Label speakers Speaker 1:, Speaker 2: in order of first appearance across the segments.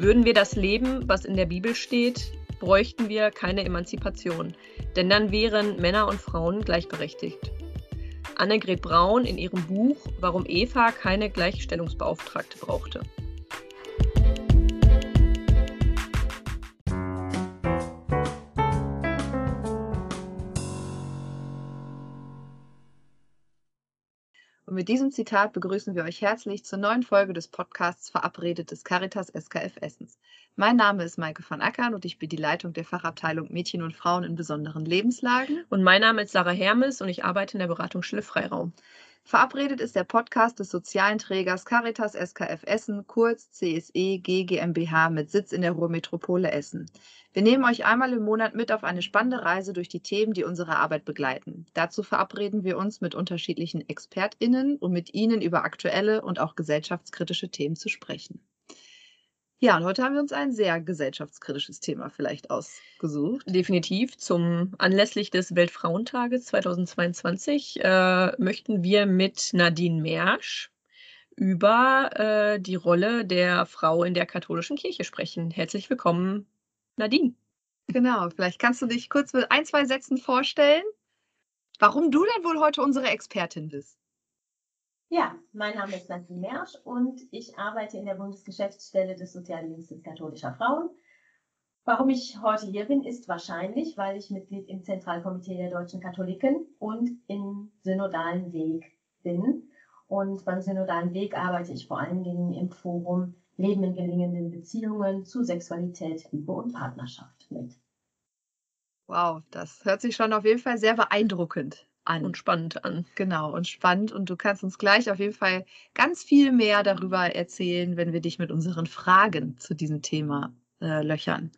Speaker 1: Würden wir das leben, was in der Bibel steht, bräuchten wir keine Emanzipation, denn dann wären Männer und Frauen gleichberechtigt. Annegret Braun in ihrem Buch Warum Eva keine Gleichstellungsbeauftragte brauchte.
Speaker 2: Mit diesem Zitat begrüßen wir euch herzlich zur neuen Folge des Podcasts Verabredet des Caritas SKF Essens. Mein Name ist Maike von Ackern und ich bin die Leitung der Fachabteilung Mädchen und Frauen in besonderen Lebenslagen.
Speaker 1: Und mein Name ist Sarah Hermes und ich arbeite in der Beratungsstelle Freiraum.
Speaker 2: Verabredet ist der Podcast des sozialen Trägers Caritas SKF Essen, kurz CSE GmbH mit Sitz in der Ruhrmetropole Essen. Wir nehmen euch einmal im Monat mit auf eine spannende Reise durch die Themen, die unsere Arbeit begleiten. Dazu verabreden wir uns mit unterschiedlichen ExpertInnen, um mit ihnen über aktuelle und auch gesellschaftskritische Themen zu sprechen. Ja, und heute haben wir uns ein sehr gesellschaftskritisches Thema vielleicht ausgesucht.
Speaker 1: Definitiv. Zum anlässlich des Weltfrauentages 2022 äh, möchten wir mit Nadine Mersch über äh, die Rolle der Frau in der katholischen Kirche sprechen. Herzlich willkommen, Nadine.
Speaker 2: Genau, vielleicht kannst du dich kurz mit ein, zwei Sätzen vorstellen, warum du denn wohl heute unsere Expertin bist.
Speaker 3: Ja, mein Name ist Nadine Mersch und ich arbeite in der Bundesgeschäftsstelle des Sozialdienstes katholischer Frauen. Warum ich heute hier bin, ist wahrscheinlich, weil ich Mitglied im Zentralkomitee der deutschen Katholiken und im synodalen Weg bin. Und beim synodalen Weg arbeite ich vor allen Dingen im Forum Leben in gelingenden Beziehungen zu Sexualität, Liebe und Partnerschaft mit.
Speaker 2: Wow, das hört sich schon auf jeden Fall sehr beeindruckend an.
Speaker 1: Und spannend an.
Speaker 2: Genau, und spannend. Und du kannst uns gleich auf jeden Fall ganz viel mehr darüber erzählen, wenn wir dich mit unseren Fragen zu diesem Thema äh, löchern.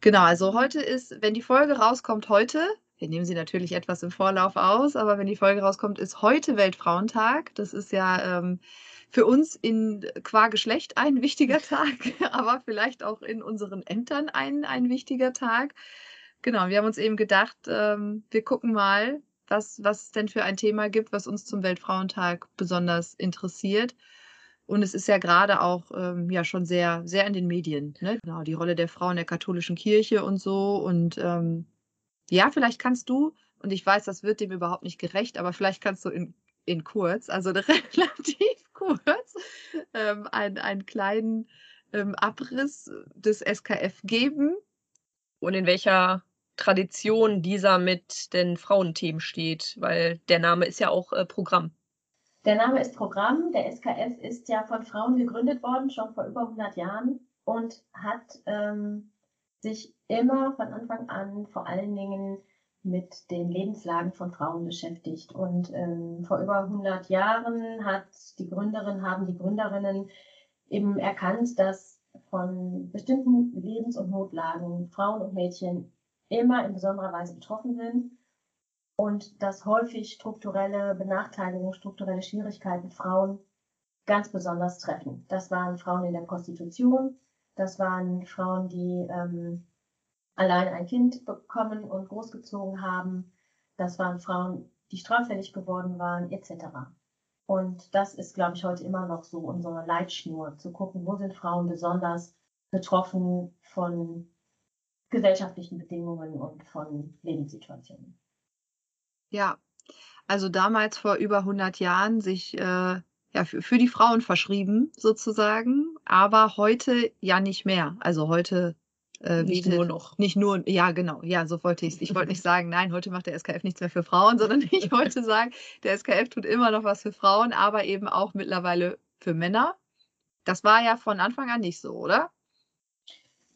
Speaker 2: Genau, also heute ist, wenn die Folge rauskommt, heute, wir nehmen sie natürlich etwas im Vorlauf aus, aber wenn die Folge rauskommt, ist heute Weltfrauentag. Das ist ja ähm, für uns in qua Geschlecht ein wichtiger Tag, aber vielleicht auch in unseren Ämtern ein, ein wichtiger Tag. Genau, wir haben uns eben gedacht, ähm, wir gucken mal, was, was es denn für ein Thema gibt, was uns zum Weltfrauentag besonders interessiert. Und es ist ja gerade auch ähm, ja schon sehr, sehr in den Medien, ne? Genau, die Rolle der Frau in der katholischen Kirche und so. Und ähm, ja, vielleicht kannst du, und ich weiß, das wird dem überhaupt nicht gerecht, aber vielleicht kannst du in, in kurz, also relativ kurz, ähm, einen, einen kleinen ähm, Abriss des SKF geben.
Speaker 1: Und in welcher Tradition dieser mit den Frauenthemen steht, weil der Name ist ja auch äh, Programm.
Speaker 3: Der Name ist Programm. Der SKF ist ja von Frauen gegründet worden, schon vor über 100 Jahren und hat ähm, sich immer von Anfang an vor allen Dingen mit den Lebenslagen von Frauen beschäftigt. Und ähm, vor über 100 Jahren hat die Gründerin, haben die Gründerinnen eben erkannt, dass von bestimmten Lebens- und Notlagen Frauen und Mädchen immer in besonderer Weise betroffen sind und dass häufig strukturelle Benachteiligungen, strukturelle Schwierigkeiten Frauen ganz besonders treffen. Das waren Frauen in der Prostitution, das waren Frauen, die ähm, allein ein Kind bekommen und großgezogen haben, das waren Frauen, die straffällig geworden waren, etc. Und das ist, glaube ich, heute immer noch so unsere Leitschnur, zu gucken, wo sind Frauen besonders betroffen von gesellschaftlichen Bedingungen und von Lebenssituationen.
Speaker 2: Ja, also damals vor über 100 Jahren sich äh, ja, für, für die Frauen verschrieben sozusagen, aber heute ja nicht mehr. Also heute
Speaker 1: äh, nicht nur noch.
Speaker 2: Nicht nur, ja, genau, ja, so wollte ich es. Ich wollte nicht sagen, nein, heute macht der SKF nichts mehr für Frauen, sondern ich wollte sagen, der SKF tut immer noch was für Frauen, aber eben auch mittlerweile für Männer. Das war ja von Anfang an nicht so, oder?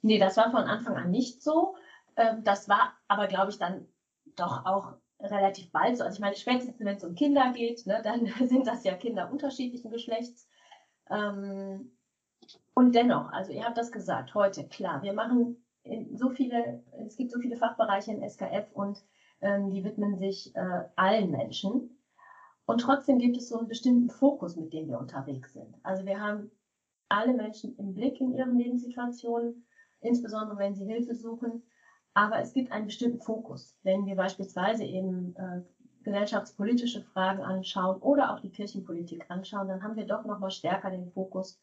Speaker 3: Nee, das war von Anfang an nicht so. Ähm, das war aber, glaube ich, dann doch auch relativ bald so. Also ich meine, spätestens wenn es um Kinder geht, ne, dann sind das ja Kinder unterschiedlichen Geschlechts. Ähm, und dennoch, also ihr habt das gesagt, heute, klar, wir machen so viele, es gibt so viele Fachbereiche im SKF und ähm, die widmen sich äh, allen Menschen. Und trotzdem gibt es so einen bestimmten Fokus, mit dem wir unterwegs sind. Also wir haben alle Menschen im Blick in ihren Lebenssituationen insbesondere wenn sie Hilfe suchen. Aber es gibt einen bestimmten Fokus. Wenn wir beispielsweise eben äh, gesellschaftspolitische Fragen anschauen oder auch die Kirchenpolitik anschauen, dann haben wir doch nochmal stärker den Fokus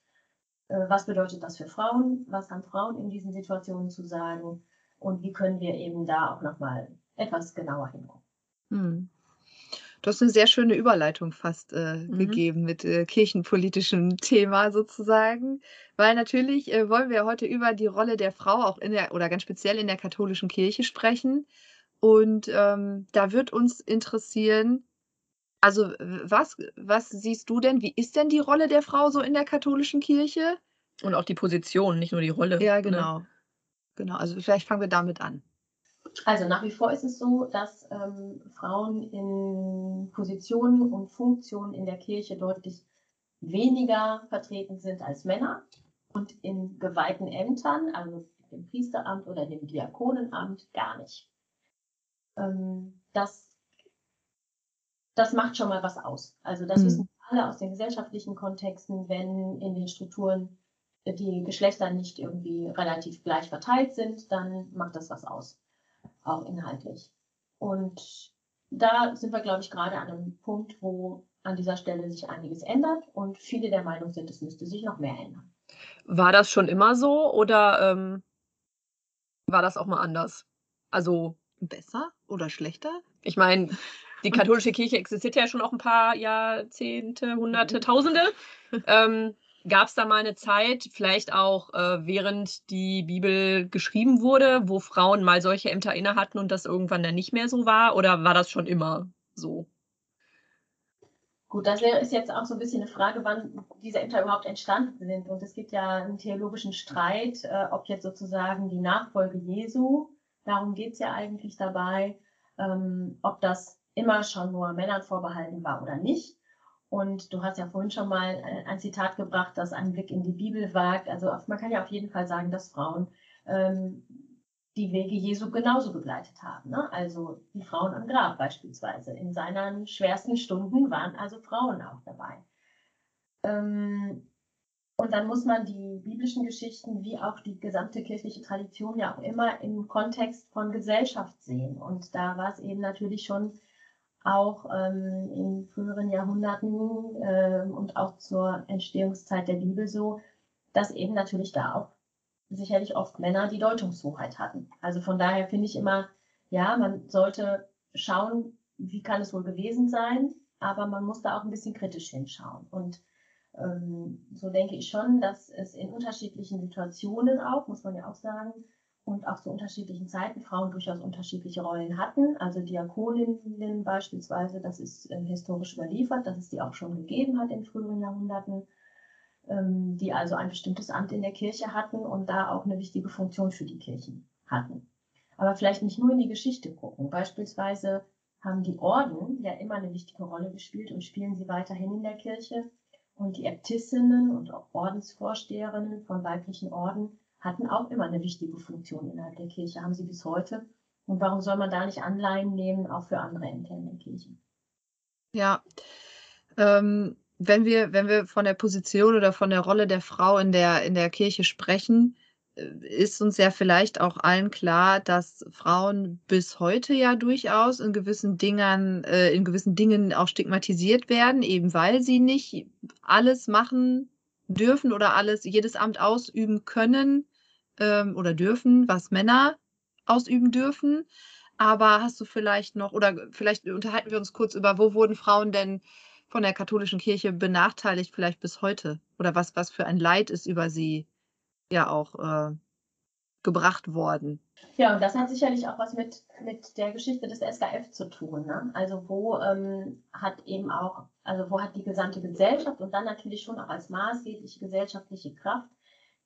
Speaker 3: Äh, was bedeutet das für Frauen? Was haben Frauen in diesen Situationen zu sagen? Und wie können wir eben da auch nochmal etwas genauer hingucken? Hm.
Speaker 2: Du hast eine sehr schöne Überleitung fast äh, mhm. gegeben mit äh, kirchenpolitischem Thema sozusagen, weil natürlich äh, wollen wir heute über die Rolle der Frau auch in der oder ganz speziell in der katholischen Kirche sprechen. Und ähm, da wird uns interessieren, also was, was siehst du denn, wie ist denn die Rolle der Frau so in der katholischen Kirche?
Speaker 1: Und auch die Position, nicht nur die Rolle.
Speaker 2: Ja, genau. Ne? Genau, also vielleicht fangen wir damit an.
Speaker 3: Also nach wie vor ist es so, dass ähm, Frauen in Positionen und Funktionen in der Kirche deutlich weniger vertreten sind als Männer und in geweihten Ämtern, also dem Priesteramt oder dem Diakonenamt, gar nicht. Ähm, das, das macht schon mal was aus. Also das mhm. wissen alle aus den gesellschaftlichen Kontexten, wenn in den Strukturen die Geschlechter nicht irgendwie relativ gleich verteilt sind, dann macht das was aus auch inhaltlich. Und da sind wir, glaube ich, gerade an einem Punkt, wo an dieser Stelle sich einiges ändert und viele der Meinung sind, es müsste sich noch mehr ändern.
Speaker 1: War das schon immer so oder ähm, war das auch mal anders? Also
Speaker 2: besser oder schlechter?
Speaker 1: Ich meine, die katholische Kirche existiert ja schon auch ein paar Jahrzehnte, Hunderte, mhm. Tausende. Ähm, Gab es da mal eine Zeit, vielleicht auch äh, während die Bibel geschrieben wurde, wo Frauen mal solche Ämter inne hatten und das irgendwann dann nicht mehr so war? Oder war das schon immer so?
Speaker 3: Gut, das ist jetzt auch so ein bisschen eine Frage, wann diese Ämter überhaupt entstanden sind. Und es gibt ja einen theologischen Streit, äh, ob jetzt sozusagen die Nachfolge Jesu, darum geht es ja eigentlich dabei, ähm, ob das immer schon nur Männern vorbehalten war oder nicht. Und du hast ja vorhin schon mal äh, ein Zitat gebracht, das einen Blick in die Bibel wagt. Also man kann ja auf jeden Fall sagen, dass Frauen ähm, die Wege Jesu genauso begleitet haben. Ne? Also die Frauen am Grab beispielsweise. In seinen schwersten Stunden waren also Frauen auch dabei. Ähm, und dann muss man die biblischen Geschichten wie auch die gesamte kirchliche Tradition ja auch immer im Kontext von Gesellschaft sehen. Und da war es eben natürlich schon auch ähm, in früheren Jahrhunderten äh, und auch zur Entstehungszeit der Bibel so, dass eben natürlich da auch sicherlich oft Männer die Deutungshoheit hatten. Also von daher finde ich immer, ja, man sollte schauen, wie kann es wohl gewesen sein, aber man muss da auch ein bisschen kritisch hinschauen. Und ähm, so denke ich schon, dass es in unterschiedlichen Situationen auch, muss man ja auch sagen, und auch zu unterschiedlichen Zeiten Frauen durchaus unterschiedliche Rollen hatten. Also Diakoninnen beispielsweise, das ist äh, historisch überliefert, dass es die auch schon gegeben hat in früheren Jahrhunderten, ähm, die also ein bestimmtes Amt in der Kirche hatten und da auch eine wichtige Funktion für die Kirchen hatten. Aber vielleicht nicht nur in die Geschichte gucken. Beispielsweise haben die Orden ja immer eine wichtige Rolle gespielt und spielen sie weiterhin in der Kirche. Und die Äbtissinnen und auch Ordensvorsteherinnen von weiblichen Orden hatten auch immer eine wichtige Funktion innerhalb der Kirche, haben sie bis heute. Und warum soll man da nicht Anleihen nehmen, auch für andere Ämter in der Kirche?
Speaker 2: Ja, ähm, wenn, wir, wenn wir von der Position oder von der Rolle der Frau in der, in der Kirche sprechen, äh, ist uns ja vielleicht auch allen klar, dass Frauen bis heute ja durchaus in gewissen Dingen, äh, in gewissen Dingen auch stigmatisiert werden, eben weil sie nicht alles machen dürfen oder alles, jedes Amt ausüben können, ähm, oder dürfen, was Männer ausüben dürfen. Aber hast du vielleicht noch, oder vielleicht unterhalten wir uns kurz über, wo wurden Frauen denn von der katholischen Kirche benachteiligt, vielleicht bis heute? Oder was, was für ein Leid ist über sie ja auch äh, gebracht worden?
Speaker 3: Ja, und das hat sicherlich auch was mit, mit der Geschichte des SKF zu tun. Ne? Also wo ähm, hat eben auch, also wo hat die gesamte Gesellschaft und dann natürlich schon auch als maßgebliche gesellschaftliche Kraft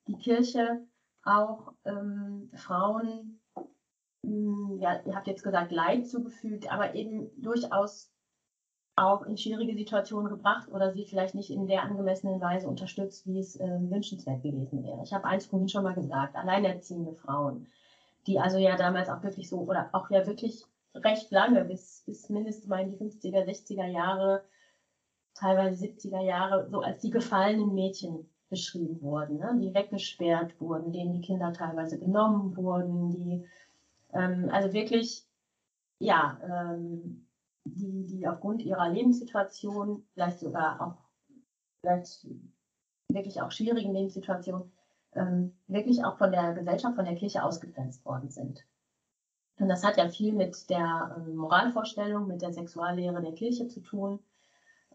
Speaker 3: die Kirche auch ähm, Frauen, mh, hm, ja, ihr habt jetzt gesagt, Leid zugefügt, aber eben durchaus auch in schwierige Situationen gebracht oder sie vielleicht nicht in der angemessenen Weise unterstützt, wie es äh, wünschenswert gewesen wäre. Ich habe eins vorhin schon mal gesagt, alleinerziehende Frauen, die also ja damals auch wirklich so oder auch ja wirklich recht lange, bis, bis mindestens mal in die 50er, 60er Jahre, teilweise 70er Jahre, so als die gefallenen Mädchen beschrieben wurden, ne? die weggesperrt wurden, denen die Kinder teilweise genommen wurden, die ähm, also wirklich, ja, ähm, die, die aufgrund ihrer Lebenssituation vielleicht sogar auch vielleicht wirklich auch schwierigen Lebenssituationen ähm, wirklich auch von der Gesellschaft, von der Kirche ausgegrenzt worden sind. Und das hat ja viel mit der ähm, Moralvorstellung, mit der Sexuallehre der Kirche zu tun.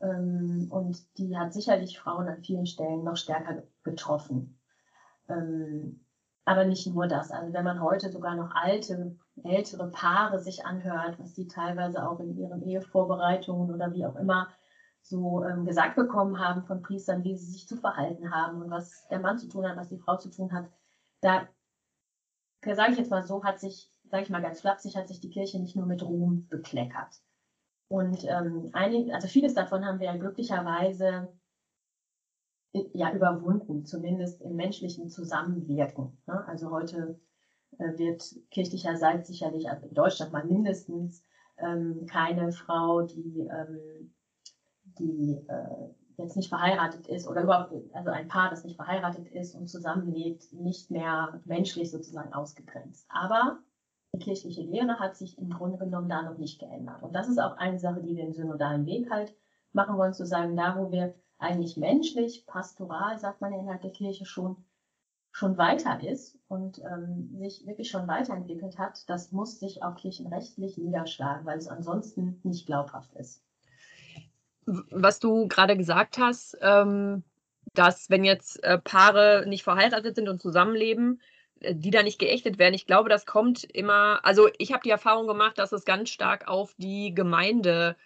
Speaker 3: Ähm, und die hat sicherlich Frauen an vielen Stellen noch stärker getroffen. Ähm, aber nicht nur das. Also wenn man heute sogar noch alte, ältere Paare sich anhört, was die teilweise auch in ihren Ehevorbereitungen oder wie auch immer so ähm, gesagt bekommen haben von Priestern, wie sie sich zu verhalten haben und was der Mann zu tun hat, was die Frau zu tun hat, da sage ich jetzt mal so, hat sich, sage ich mal ganz flapsig, hat sich die Kirche nicht nur mit Ruhm bekleckert. Und ähm, einig, also vieles davon haben wir ja glücklicherweise ja überwunden, zumindest im menschlichen Zusammenwirken. Ne? Also heute äh, wird kirchlicherseits sicherlich, also in Deutschland mal mindestens, ähm, keine Frau, die, ähm, die äh, jetzt nicht verheiratet ist oder überhaupt, also ein Paar, das nicht verheiratet ist und zusammenlebt, nicht mehr menschlich sozusagen ausgegrenzt. Aber die kirchliche Lehre hat sich im Grunde genommen da noch nicht geändert. Und das ist auch eine Sache, die wir im synodalen Weg halt machen wollen, zu sagen, da wo wir eigentlich menschlich, pastoral, sagt man ja innerhalb der Kirche schon, schon weiter ist und ähm, sich wirklich schon weiterentwickelt hat, das muss sich auch kirchenrechtlich niederschlagen, weil es ansonsten nicht glaubhaft ist.
Speaker 1: Was du gerade gesagt hast, ähm, dass wenn jetzt äh, Paare nicht verheiratet sind und zusammenleben, die da nicht geächtet werden. Ich glaube, das kommt immer, also ich habe die Erfahrung gemacht, dass es ganz stark auf die Gemeinde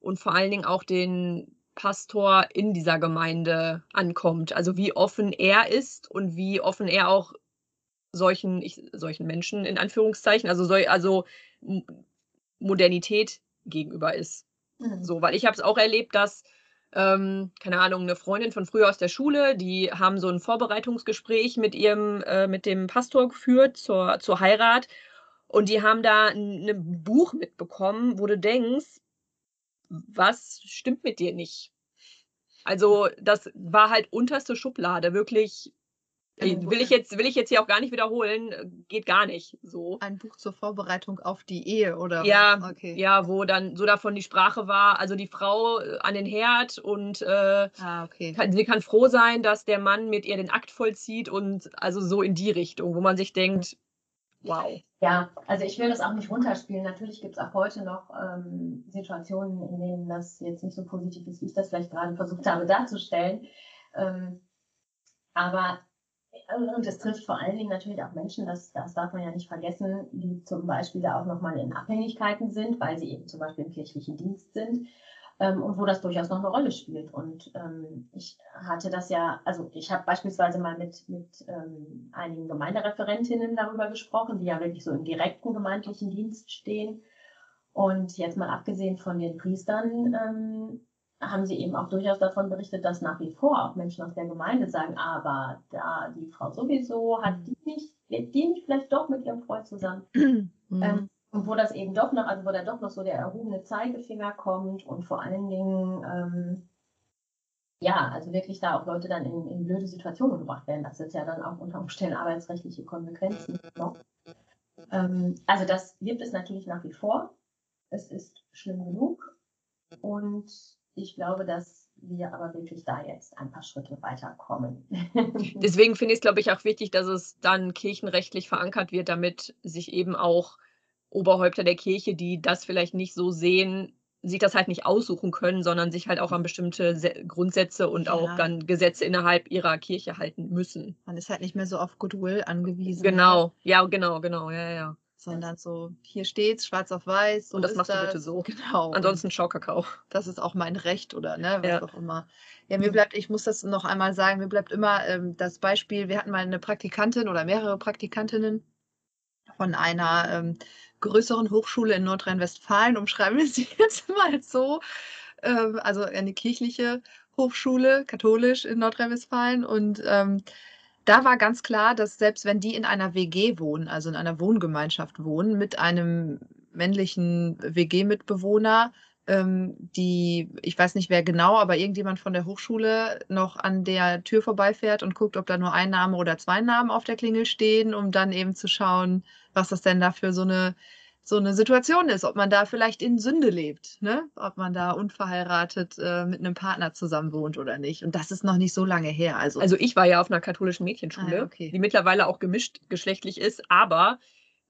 Speaker 1: und vor allen Dingen auch den Pastor in dieser Gemeinde ankommt. Also wie offen er ist und wie offen er auch solchen, ich, solchen Menschen in Anführungszeichen, also, soll, also Modernität gegenüber ist. Mhm. So, weil ich habe es auch erlebt, dass, ähm, keine Ahnung, eine Freundin von früher aus der Schule, die haben so ein Vorbereitungsgespräch mit ihrem, äh, mit dem Pastor geführt zur, zur Heirat. Und die haben da ein, ein Buch mitbekommen, wo du denkst, was stimmt mit dir nicht? Also, das war halt unterste Schublade, wirklich. Will ich, jetzt, will ich jetzt hier auch gar nicht wiederholen, geht gar nicht so.
Speaker 2: Ein Buch zur Vorbereitung auf die Ehe, oder?
Speaker 1: Ja, okay. ja, wo dann so davon die Sprache war, also die Frau äh, an den Herd und äh, ah, okay. kann, sie kann froh sein, dass der Mann mit ihr den Akt vollzieht und also so in die Richtung, wo man sich denkt, wow.
Speaker 3: Ja, also ich will das auch nicht runterspielen. Natürlich gibt es auch heute noch ähm, Situationen, in denen das jetzt nicht so positiv ist, wie ich das vielleicht gerade versucht habe darzustellen. Ähm, aber äh, und es trifft vor allen Dingen natürlich auch Menschen, das, das darf man ja nicht vergessen, die zum Beispiel da auch nochmal in Abhängigkeiten sind, weil sie eben zum Beispiel im kirchlichen Dienst sind ähm, und wo das durchaus noch eine Rolle spielt. Und ähm, ich hatte das ja, also ich habe beispielsweise mal mit, mit ähm, einigen Gemeindereferentinnen darüber gesprochen, die ja wirklich so im direkten gemeindlichen Dienst stehen. Und jetzt mal abgesehen von den Priestern, ähm, haben sie eben auch durchaus davon berichtet, dass nach wie vor auch Menschen aus der Gemeinde sagen, aber da die Frau sowieso hat die nicht, lebt die nicht vielleicht doch mit ihrem Freund zusammen. Mhm. Ähm, und wo das eben doch noch, also wo da doch noch so der erhobene Zeigefinger kommt und vor allen Dingen, ähm, ja, also wirklich da auch Leute dann in, in blöde Situationen gebracht werden. Das ist ja dann auch unter Umständen arbeitsrechtliche Konsequenzen noch. Ähm, also das gibt es natürlich nach wie vor. Es ist schlimm genug. Und ich glaube, dass wir aber wirklich da jetzt ein paar Schritte weiterkommen.
Speaker 1: Deswegen finde ich es, glaube ich, auch wichtig, dass es dann kirchenrechtlich verankert wird, damit sich eben auch Oberhäupter der Kirche, die das vielleicht nicht so sehen, sich das halt nicht aussuchen können, sondern sich halt auch an bestimmte Se Grundsätze und ja. auch dann Gesetze innerhalb ihrer Kirche halten müssen.
Speaker 2: Man ist halt nicht mehr so auf Goodwill angewiesen.
Speaker 1: Genau, ja, genau, genau, ja, ja.
Speaker 2: Sondern so, hier steht's, schwarz auf weiß.
Speaker 1: So und das machst das. du bitte so. Genau. Ansonsten Schaukakao.
Speaker 2: Das ist auch mein Recht oder ne, was ja. auch immer. Ja, mir bleibt, ich muss das noch einmal sagen, mir bleibt immer ähm, das Beispiel, wir hatten mal eine Praktikantin oder mehrere Praktikantinnen von einer ähm, größeren Hochschule in Nordrhein-Westfalen, umschreiben wir sie jetzt mal so, ähm, also eine kirchliche Hochschule, katholisch in Nordrhein-Westfalen. Und ähm, da war ganz klar, dass selbst wenn die in einer WG wohnen, also in einer Wohngemeinschaft wohnen, mit einem männlichen WG-Mitbewohner, ähm, die, ich weiß nicht wer genau, aber irgendjemand von der Hochschule noch an der Tür vorbeifährt und guckt, ob da nur ein Name oder zwei Namen auf der Klingel stehen, um dann eben zu schauen, was das denn da für so eine so eine Situation ist, ob man da vielleicht in Sünde lebt, ne? ob man da unverheiratet äh, mit einem Partner zusammen wohnt oder nicht. Und das ist noch nicht so lange her. Also,
Speaker 1: also ich war ja auf einer katholischen Mädchenschule,
Speaker 2: Ah, okay.
Speaker 1: die mittlerweile auch gemischt geschlechtlich ist, aber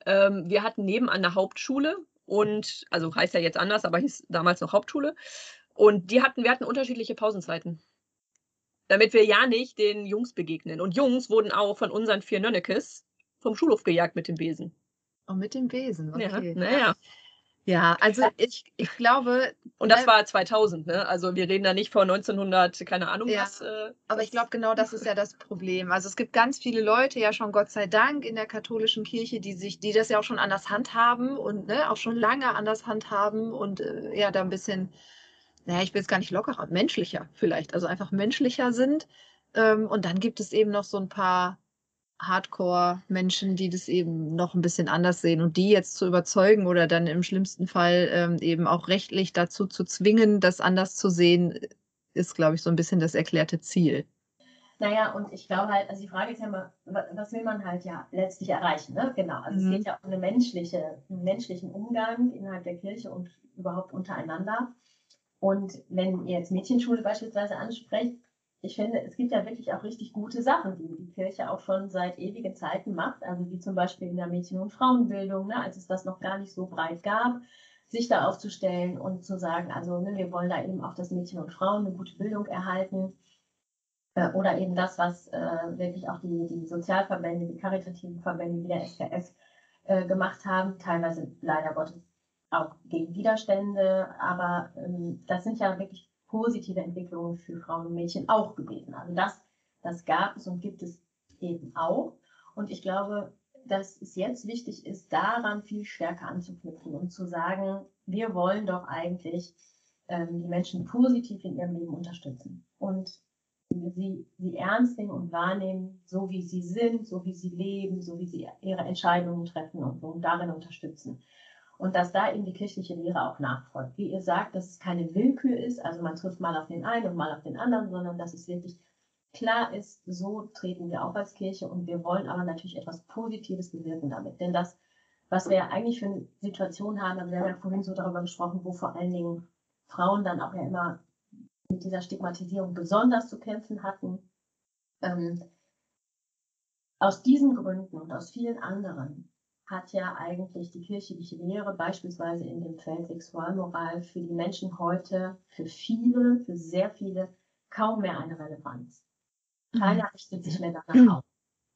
Speaker 1: ähm, wir hatten nebenan eine Hauptschule und, also heißt ja jetzt anders, aber hieß damals noch Hauptschule. Und die hatten, wir hatten unterschiedliche Pausenzeiten. Damit wir ja nicht den Jungs begegnen. Und Jungs wurden auch von unseren vier Nönnekes vom Schulhof gejagt mit dem Besen.
Speaker 2: Und mit dem Besen. Okay.
Speaker 1: Ja, naja.
Speaker 2: Ja, also ich, ich glaube,
Speaker 1: Und das war 2000, ne? Also wir reden da nicht vor 1900, keine Ahnung
Speaker 2: Ja,
Speaker 1: was. Äh,
Speaker 2: aber ich glaube, genau das ist ja das Problem. Also es gibt ganz viele Leute, ja schon Gott sei Dank in der katholischen Kirche, die sich, die das ja auch schon anders handhaben und ne, auch schon lange anders handhaben und äh, ja, da ein bisschen, naja, ich will jetzt gar nicht lockerer, menschlicher vielleicht, also einfach menschlicher sind. Ähm, und dann gibt es eben noch so ein paar Hardcore-Menschen, die das eben noch ein bisschen anders sehen und die jetzt zu überzeugen oder dann im schlimmsten Fall ähm, eben auch rechtlich dazu zu zwingen, das anders zu sehen, ist, glaube ich, so ein bisschen das erklärte Ziel.
Speaker 3: Naja, und ich glaube halt, also die Frage ist ja immer, wa- was will man halt ja letztlich erreichen, ne? Genau. Also
Speaker 2: Mhm.
Speaker 3: es geht ja um eine menschliche, einen menschlichen Umgang innerhalb der Kirche und überhaupt untereinander. Und wenn ihr jetzt Mädchenschule beispielsweise ansprecht, ich finde, es gibt ja wirklich auch richtig gute Sachen, die die Kirche auch schon seit ewigen Zeiten macht. Also wie zum Beispiel in der Mädchen- und Frauenbildung, ne, als es das noch gar nicht so breit gab, sich da aufzustellen und zu sagen, also ne, wir wollen da eben auch, dass Mädchen und Frauen eine gute Bildung erhalten. Äh, Oder eben das, was äh, wirklich auch die, die Sozialverbände, die karitativen Verbände wie der SKF äh, gemacht haben, teilweise leider Gottes auch gegen Widerstände, aber ähm, das sind ja wirklich positive Entwicklungen für Frauen und Mädchen auch gewesen. Also das, das gab es und gibt es eben auch. Und ich glaube, dass es jetzt wichtig ist, daran viel stärker anzuknüpfen und zu sagen, wir wollen doch eigentlich ähm, die Menschen positiv in ihrem Leben unterstützen und sie, sie ernst nehmen und wahrnehmen, so wie sie sind, so wie sie leben, so wie sie ihre Entscheidungen treffen und, und darin unterstützen. Und dass da eben die kirchliche Lehre auch nachfolgt. Wie ihr sagt, dass es keine Willkür ist, also man trifft mal auf den einen und mal auf den anderen, sondern dass es wirklich klar ist, so treten wir auch als Kirche und wir wollen aber natürlich etwas Positives bewirken damit. Denn das, was wir ja eigentlich für eine Situation haben, also wir haben ja vorhin so darüber gesprochen, wo vor allen Dingen Frauen dann auch ja immer mit dieser Stigmatisierung besonders zu kämpfen hatten. Ähm, aus diesen Gründen und aus vielen anderen hat ja eigentlich die kirchliche Lehre beispielsweise in dem Feld Sexualmoral für die Menschen heute, für viele, für sehr viele, kaum mehr eine Relevanz. Keiner richtet sich mehr danach auf.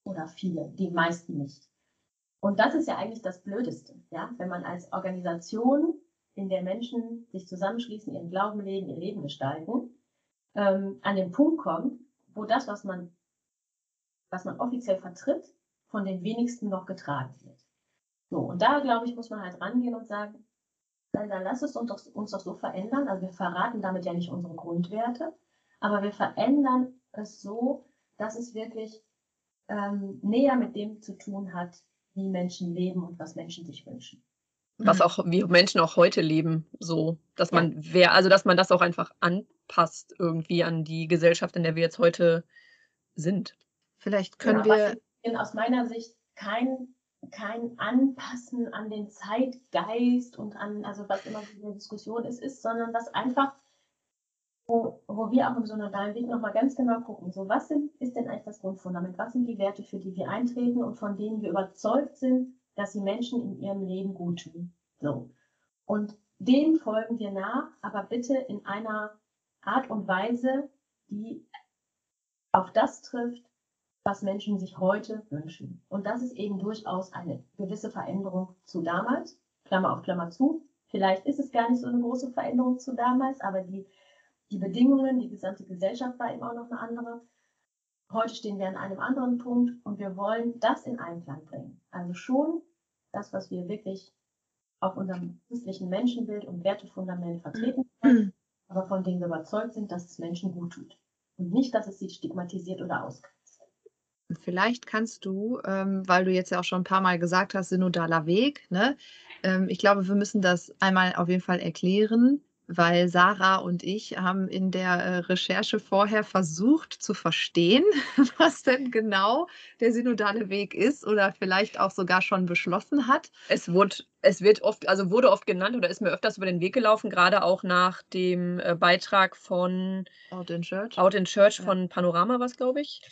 Speaker 3: Oder viele, die meisten nicht. Und das ist ja eigentlich das Blödeste, ja, wenn man als Organisation, in der Menschen sich zusammenschließen, ihren Glauben leben, ihr Leben gestalten, ähm, an den Punkt kommt, wo das, was man, was man offiziell vertritt, von den wenigsten noch getragen wird. So, und da, glaube ich, muss man halt rangehen und sagen, dann, dann lass es uns doch, uns doch so verändern. Also wir verraten damit ja nicht unsere Grundwerte, aber wir verändern es so, dass es wirklich ähm, näher mit dem zu tun hat, wie Menschen leben und was Menschen sich wünschen.
Speaker 1: was auch, wie Menschen auch heute leben, so, dass
Speaker 3: Ja.
Speaker 1: man wer, also dass man das auch einfach anpasst irgendwie an die Gesellschaft, in der wir jetzt heute sind.
Speaker 2: Vielleicht können
Speaker 3: Genau,
Speaker 2: wir.
Speaker 3: aus meiner Sicht kein, kein Anpassen an den Zeitgeist und an, also was immer so eine Diskussion ist, ist, sondern was einfach, wo, wo wir auch im synodalen Weg nochmal ganz genau gucken, so was sind, ist denn eigentlich das Grundfundament, was sind die Werte, für die wir eintreten und von denen wir überzeugt sind, dass sie Menschen in ihrem Leben gut tun. So. Und denen folgen wir nach, aber bitte in einer Art und Weise, die auf das trifft, was Menschen sich heute wünschen. Und das ist eben durchaus eine gewisse Veränderung zu damals, Klammer auf Klammer zu. Vielleicht ist es gar nicht so eine große Veränderung zu damals, aber die, die Bedingungen, die gesamte Gesellschaft war eben auch noch eine andere. Heute stehen wir an einem anderen Punkt und wir wollen das in Einklang bringen. Also schon das, was wir wirklich auf unserem christlichen Menschenbild und Wertefundament vertreten wollen, aber von denen wir überzeugt sind, dass es Menschen gut tut. Und nicht, dass es sie stigmatisiert oder ausgrenzt.
Speaker 2: Vielleicht kannst du, ähm, weil du jetzt ja auch schon ein paar Mal gesagt hast, synodaler Weg, ne? Ähm, ich glaube, wir müssen das einmal auf jeden Fall erklären, weil Sarah und ich haben in der äh, Recherche vorher versucht zu verstehen, was denn genau der synodale Weg ist oder vielleicht auch sogar schon beschlossen hat.
Speaker 1: Es, wurde, es wird oft, also wurde oft genannt oder ist mir öfters über den Weg gelaufen, gerade auch nach dem äh, Beitrag von
Speaker 2: Out in Church,
Speaker 1: Out in Church ja. von Panorama, was glaube ich.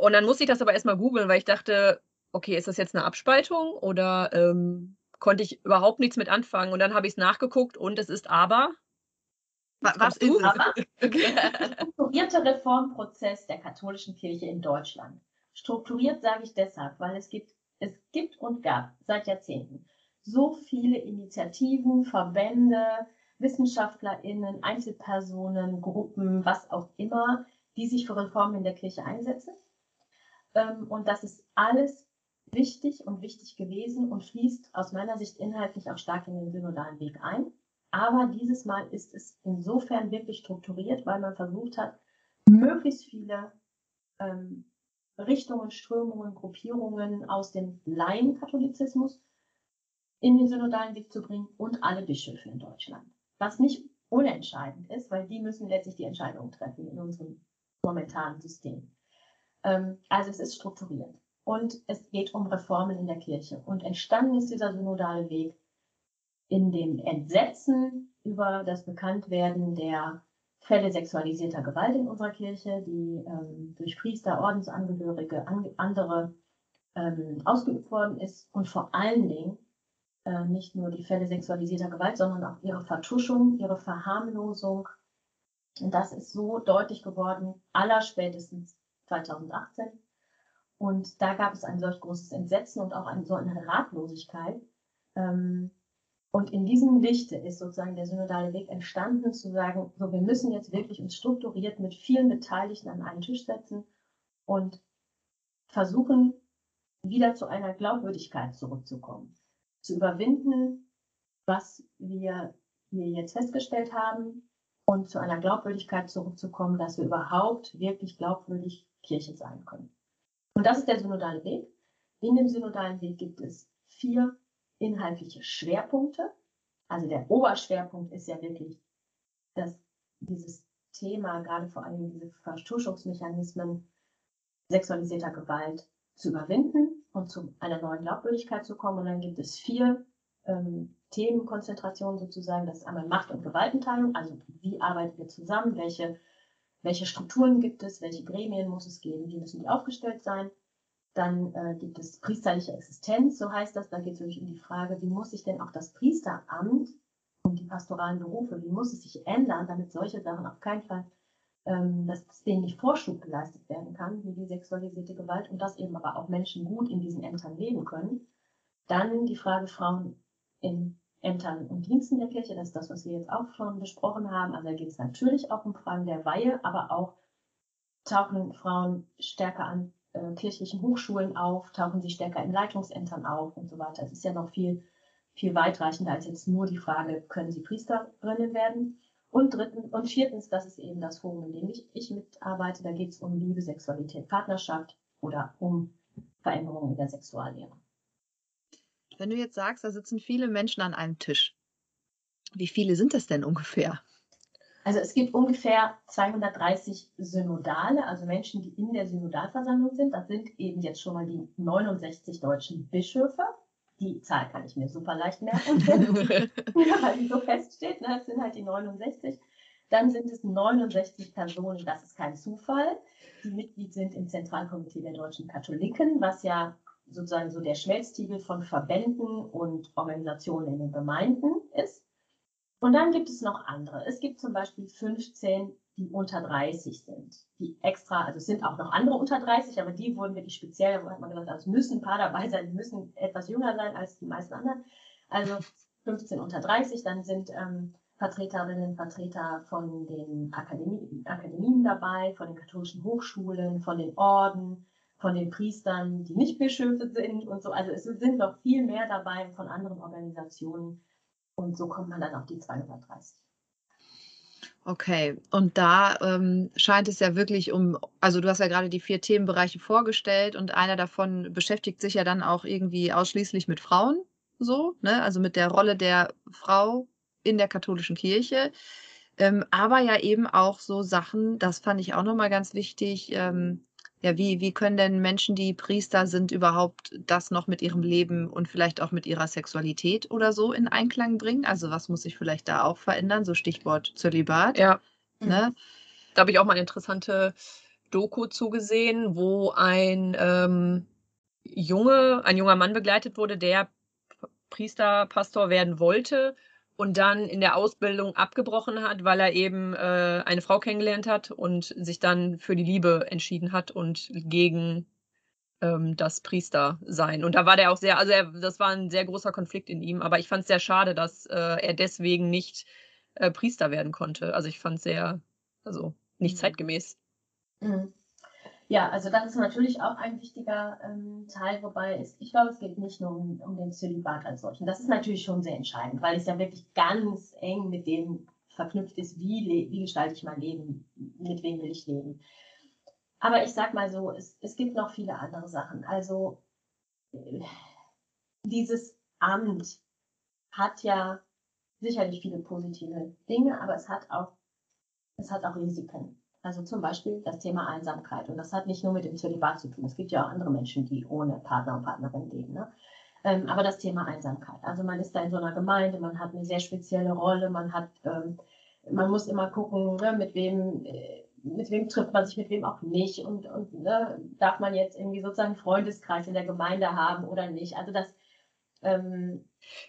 Speaker 1: Und dann musste ich das aber erstmal googeln, weil ich dachte, okay, ist das jetzt eine Abspaltung oder ähm, konnte ich überhaupt nichts mit anfangen. Und dann habe ich es nachgeguckt und es ist aber
Speaker 3: was ist es? Aber strukturierter Reformprozess der katholischen Kirche in Deutschland. Strukturiert sage ich deshalb, weil es gibt, es gibt und gab seit Jahrzehnten so viele Initiativen, Verbände, WissenschaftlerInnen, Einzelpersonen, Gruppen, was auch immer, die sich für Reformen in der Kirche einsetzen. Ähm, und das ist alles wichtig und wichtig gewesen und fließt aus meiner Sicht inhaltlich auch stark in den synodalen Weg ein. Aber dieses Mal ist es insofern wirklich strukturiert, weil man versucht hat, möglichst viele ähm, Richtungen, Strömungen, Gruppierungen aus dem Laienkatholizismus in den synodalen Weg zu bringen und alle Bischöfe in Deutschland. Was nicht unentscheidend ist, weil die müssen letztlich die Entscheidungen treffen in unserem momentanen System. Ähm, also es ist strukturiert und es geht um Reformen in der Kirche. Und entstanden ist dieser synodale Weg in dem Entsetzen über das Bekanntwerden der Fälle sexualisierter Gewalt in unserer Kirche, die ähm, durch Priester, Ordensangehörige, an, andere ähm, ausgeübt worden ist und vor allen Dingen äh, nicht nur die Fälle sexualisierter Gewalt, sondern auch ihre Vertuschung, ihre Verharmlosung. Und das ist so deutlich geworden, allerspätestens 2018. Und da gab es ein solch großes Entsetzen und auch eine, so eine Ratlosigkeit, ähm, und in diesem Lichte ist sozusagen der synodale Weg entstanden, zu sagen, so wir müssen jetzt wirklich uns strukturiert mit vielen Beteiligten an einen Tisch setzen und versuchen, wieder zu einer Glaubwürdigkeit zurückzukommen. Zu überwinden, was wir hier jetzt festgestellt haben und zu einer Glaubwürdigkeit zurückzukommen, dass wir überhaupt wirklich glaubwürdig Kirche sein können. Und das ist der synodale Weg. In dem synodalen Weg gibt es vier inhaltliche Schwerpunkte. Also der Oberschwerpunkt ist ja wirklich, dass dieses Thema, gerade vor allem diese Vertuschungsmechanismen sexualisierter Gewalt zu überwinden und zu einer neuen Glaubwürdigkeit zu kommen. Und dann gibt es vier ähm, Themenkonzentrationen sozusagen. Das ist einmal Macht- und Gewaltenteilung, also wie arbeiten wir zusammen, welche, welche Strukturen gibt es, welche Gremien muss es geben, wie müssen die aufgestellt sein. Dann äh, gibt es priesterliche Existenz, so heißt das. Da geht es wirklich um die Frage, wie muss sich denn auch das Priesteramt und die pastoralen Berufe, wie muss es sich ändern, damit solche Sachen auf keinen Fall, ähm, dass denen nicht Vorschub geleistet werden kann, wie die sexualisierte Gewalt und dass eben aber auch Menschen gut in diesen Ämtern leben können. Dann die Frage Frauen in Ämtern und Diensten der Kirche, das ist das, was wir jetzt auch schon besprochen haben. Also da geht es natürlich auch um Fragen der Weihe, aber auch tauchen Frauen stärker an äh, kirchlichen Hochschulen auf, tauchen sie stärker in Leitungsämtern auf und so weiter. Es ist ja noch viel, viel weitreichender als jetzt nur die Frage, können sie Priesterinnen werden? Und drittens und viertens, das ist eben das Forum, in dem ich, ich mitarbeite. Da geht es um Liebe, Sexualität, Partnerschaft oder um Veränderungen in der Sexuallehre.
Speaker 2: Wenn du jetzt sagst, da sitzen viele Menschen an einem Tisch, wie viele sind das denn ungefähr?
Speaker 3: Also es gibt ungefähr 230 Synodale, also Menschen, die in der Synodalversammlung sind. Das sind eben jetzt schon mal die 69 deutschen Bischöfe. Die Zahl kann ich mir super leicht merken, weil die so feststeht. Ne? Das sind halt die 69. Dann sind es 69 Personen, das ist kein Zufall, die Mitglied sind im Zentralkomitee der deutschen Katholiken, was ja sozusagen so der Schmelztiegel von Verbänden und Organisationen in den Gemeinden ist. Und dann gibt es noch andere. Es gibt zum Beispiel 15, die unter 30 sind. Die extra, also es sind auch noch andere unter 30, aber die wurden wirklich speziell, da hat man gesagt, also es müssen ein paar dabei sein, die müssen etwas jünger sein als die meisten anderen. Also 15 unter 30, dann sind ähm, Vertreterinnen, Vertreter von den Akademie, Akademien dabei, von den katholischen Hochschulen, von den Orden, von den Priestern, die nicht Bischöfe sind und so. Also es sind noch viel mehr dabei von anderen Organisationen und so kommt man dann auf die 230.
Speaker 2: Okay, und da ähm, scheint es ja wirklich um, also du hast ja gerade die vier Themenbereiche vorgestellt und einer davon beschäftigt sich ja dann auch irgendwie ausschließlich mit Frauen, so, ne? Also mit der Rolle der Frau in der katholischen Kirche. Ähm, aber ja eben auch so Sachen, das fand ich auch nochmal ganz wichtig. Ähm, ja, wie, wie können denn Menschen, die Priester sind, überhaupt das noch mit ihrem Leben und vielleicht auch mit ihrer Sexualität oder so in Einklang bringen? Also was muss sich vielleicht da auch verändern? So Stichwort Zölibat.
Speaker 1: Ja. Ne? Da habe ich auch mal eine interessante Doku zugesehen, wo ein ähm, Junge, ein junger Mann begleitet wurde, der Priester, Pastor werden wollte und dann in der Ausbildung abgebrochen hat, weil er eben äh, eine Frau kennengelernt hat und sich dann für die Liebe entschieden hat und gegen ähm, das Priestersein. Und da war der auch sehr, also er, das war ein sehr großer Konflikt in ihm, aber ich fand es sehr schade, dass äh, er deswegen nicht äh, Priester werden konnte. Also ich fand es sehr, also nicht mhm. zeitgemäß.
Speaker 3: Mhm. Ja, also das ist natürlich auch ein wichtiger ähm, Teil, wobei es, ich glaube, es geht nicht nur um, um den Zölibat als solchen. Das ist natürlich schon sehr entscheidend, weil es ja wirklich ganz eng mit dem verknüpft ist, wie, wie gestalte ich mein Leben, mit wem will ich leben. Aber ich sag mal so, es, es gibt noch viele andere Sachen. Also dieses Amt hat ja sicherlich viele positive Dinge, aber es hat auch, es hat auch Risiken. Also zum Beispiel das Thema Einsamkeit. Und das hat nicht nur mit dem Zölibat zu tun. Es gibt ja auch andere Menschen, die ohne Partner und Partnerin leben. Ne? Ähm, aber das Thema Einsamkeit. Also man ist da in so einer Gemeinde, man hat eine sehr spezielle Rolle, man hat, ähm, man muss immer gucken, ne, mit wem, äh, mit wem trifft man sich, mit wem auch nicht. Und, und ne, darf man jetzt irgendwie sozusagen einen Freundeskreis in der Gemeinde haben oder nicht. Also das ähm,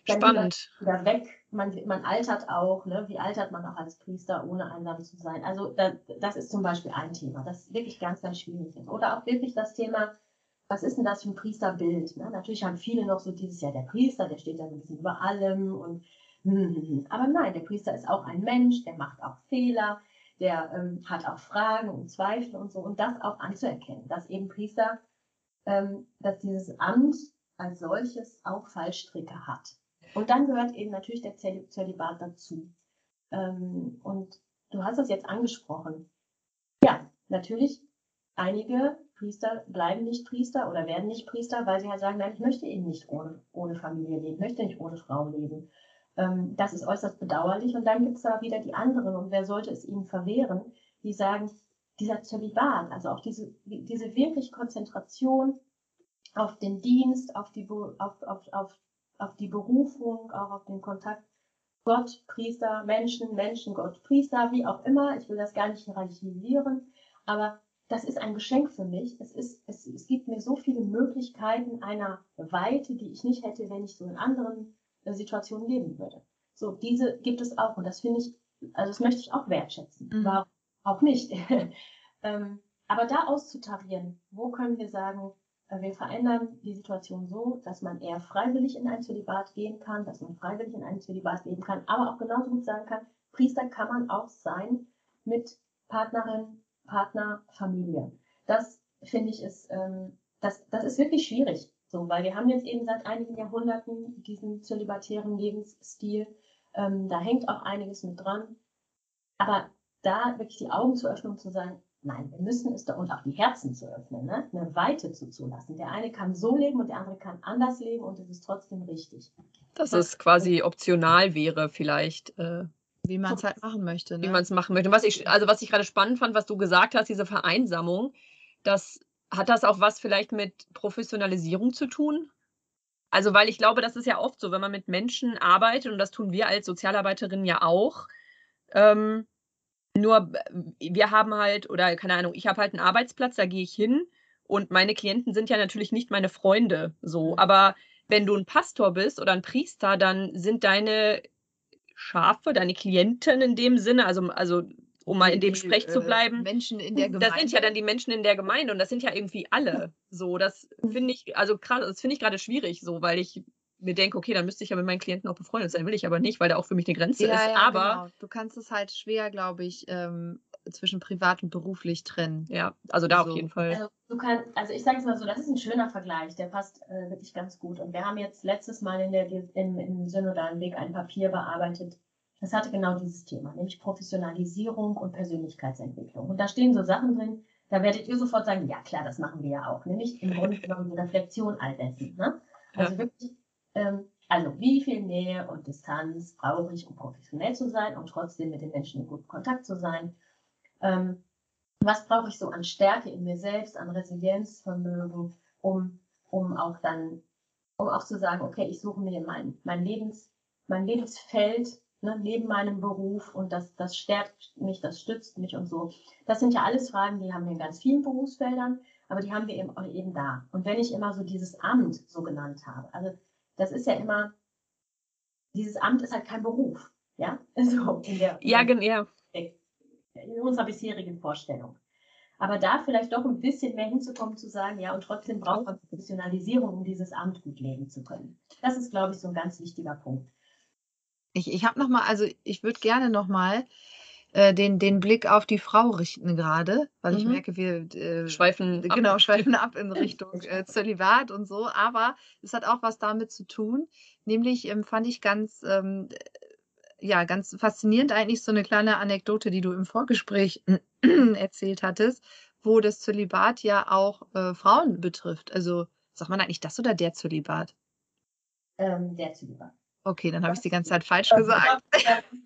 Speaker 1: Spannend.
Speaker 3: Wieder, weg man, man altert auch, ne? wie altert man auch als Priester, ohne einsam zu sein. Also da, das ist zum Beispiel ein Thema, das wirklich ganz, ganz schwierig ist. Oder auch wirklich das Thema, was ist denn das für ein Priesterbild? Ne? Natürlich haben viele noch so dieses Jahr der Priester, der steht da ein bisschen über allem und hm, hm, hm. aber nein, der Priester ist auch ein Mensch, der macht auch Fehler, der ähm, hat auch Fragen und Zweifel und so und das auch anzuerkennen, dass eben Priester, ähm, dass dieses Amt als solches auch Fallstricke hat. Und dann gehört eben natürlich der Zölibat dazu. Ähm, und du hast das jetzt angesprochen. Ja, natürlich, einige Priester bleiben nicht Priester oder werden nicht Priester, weil sie halt sagen, nein, ich möchte eben nicht ohne, ohne Familie leben, möchte nicht ohne Frau leben. Ähm, das ist äußerst bedauerlich. Und dann gibt es aber wieder die anderen, und wer sollte es ihnen verwehren, die sagen, dieser Zölibat, also auch diese, diese wirklich Konzentration auf den Dienst, auf, die, auf, auf, auf auf die Berufung, auch auf den Kontakt Gott, Priester, Menschen, Menschen, Gott, Priester, wie auch immer. Ich will das gar nicht hierarchisieren, aber das ist ein Geschenk für mich. Es, ist, es, es gibt mir so viele Möglichkeiten einer Weite, die ich nicht hätte, wenn ich so in anderen äh, Situationen leben würde. So, diese gibt es auch und das finde ich, also das möchte ich auch wertschätzen. Mhm. Warum auch nicht? ähm, aber da auszutarieren, wo können wir sagen, wir verändern die Situation so, dass man eher freiwillig in ein Zölibat gehen kann, dass man freiwillig in ein Zölibat leben kann, aber auch genauso gut sagen kann, Priester kann man auch sein mit Partnerin, Partner, Familie. Das finde ich ist, ähm, das, das ist wirklich schwierig, so, weil wir haben jetzt eben seit einigen Jahrhunderten diesen zölibatären Lebensstil. Ähm, da hängt auch einiges mit dran. Aber da wirklich die Augen zu öffnen und zu sagen, Nein, wir müssen es da und auch die Herzen zu öffnen, ne? eine Weite zuzulassen. Der eine kann so leben und der andere kann anders leben und es ist trotzdem richtig.
Speaker 1: Dass es quasi optional wäre, vielleicht. Äh,
Speaker 2: wie man es halt machen möchte.
Speaker 1: Ne? Wie man es machen möchte. was ich, also was ich gerade spannend fand, was du gesagt hast, diese Vereinsamung, das hat das auch was vielleicht mit Professionalisierung zu tun? Also, weil ich glaube, das ist ja oft so, wenn man mit Menschen arbeitet, und das tun wir als Sozialarbeiterinnen ja auch, ähm, nur wir haben halt, oder keine Ahnung, ich habe halt einen Arbeitsplatz, da gehe ich hin und meine Klienten sind ja natürlich nicht meine Freunde so. Mhm. Aber wenn du ein Pastor bist oder ein Priester, dann sind deine Schafe, deine Klienten in dem Sinne, also, also um mal in dem Sprech zu äh, bleiben.
Speaker 2: Menschen in der Gemeinde.
Speaker 1: Das sind ja dann die Menschen in der Gemeinde und das sind ja irgendwie alle. So, das finde ich, also das finde ich gerade schwierig, so, weil ich mir denke, okay, dann müsste ich ja mit meinen Klienten auch befreundet sein, will ich aber nicht, weil da auch für mich eine Grenze ja, ist. Ja, aber genau.
Speaker 2: du kannst es halt schwer, glaube ich, ähm, zwischen privat und beruflich trennen.
Speaker 1: Ja, also da also, auf jeden Fall.
Speaker 3: Also, du kannst, also ich sage es mal so, das ist ein schöner Vergleich, der passt äh, wirklich ganz gut. Und wir haben jetzt letztes Mal in der, in, im synodalen Weg ein Papier bearbeitet, das hatte genau dieses Thema, nämlich Professionalisierung und Persönlichkeitsentwicklung. Und da stehen so Sachen drin, da werdet ihr sofort sagen, ja klar, das machen wir ja auch, nämlich im Grunde genommen die Reflexion all dessen. Ne? Also ja. wirklich Also wie viel Nähe und Distanz brauche ich, um professionell zu sein und trotzdem mit den Menschen in gutem Kontakt zu sein? Ähm, was brauche ich so an Stärke in mir selbst, an Resilienzvermögen, um, um auch dann, um auch zu sagen, okay, ich suche mir mein, mein, Lebens, mein Lebensfeld ne, neben meinem Beruf und das, das stärkt mich, das stützt mich und so. Das sind ja alles Fragen, die haben wir in ganz vielen Berufsfeldern, aber die haben wir eben, eben da. Und wenn ich immer so dieses Amt so genannt habe, also das ist ja immer, dieses Amt ist halt kein Beruf. Ja,
Speaker 1: so in der, ja, ja.
Speaker 3: in unserer bisherigen Vorstellung. Aber da vielleicht doch ein bisschen mehr hinzukommen, zu sagen, ja, und trotzdem braucht man Professionalisierung, um dieses Amt gut leben zu können. Das ist, glaube ich, so ein ganz wichtiger Punkt.
Speaker 2: Ich, ich habe noch mal, also ich würde gerne noch mal äh, den, den Blick auf die Frau richten gerade, weil mhm. ich merke, wir
Speaker 1: äh, schweifen
Speaker 2: genau ab. schweifen ab in Richtung äh, Zölibat und so. Aber es hat auch was damit zu tun. Nämlich ähm, fand ich ganz ähm, ja ganz faszinierend eigentlich so eine kleine Anekdote, die du im Vorgespräch erzählt hattest, wo das Zölibat ja auch äh, Frauen betrifft. Also sagt man eigentlich das oder der Zölibat?
Speaker 3: Ähm, der Zölibat.
Speaker 2: Okay, dann habe ich es die ganze Zeit falsch also, gesagt.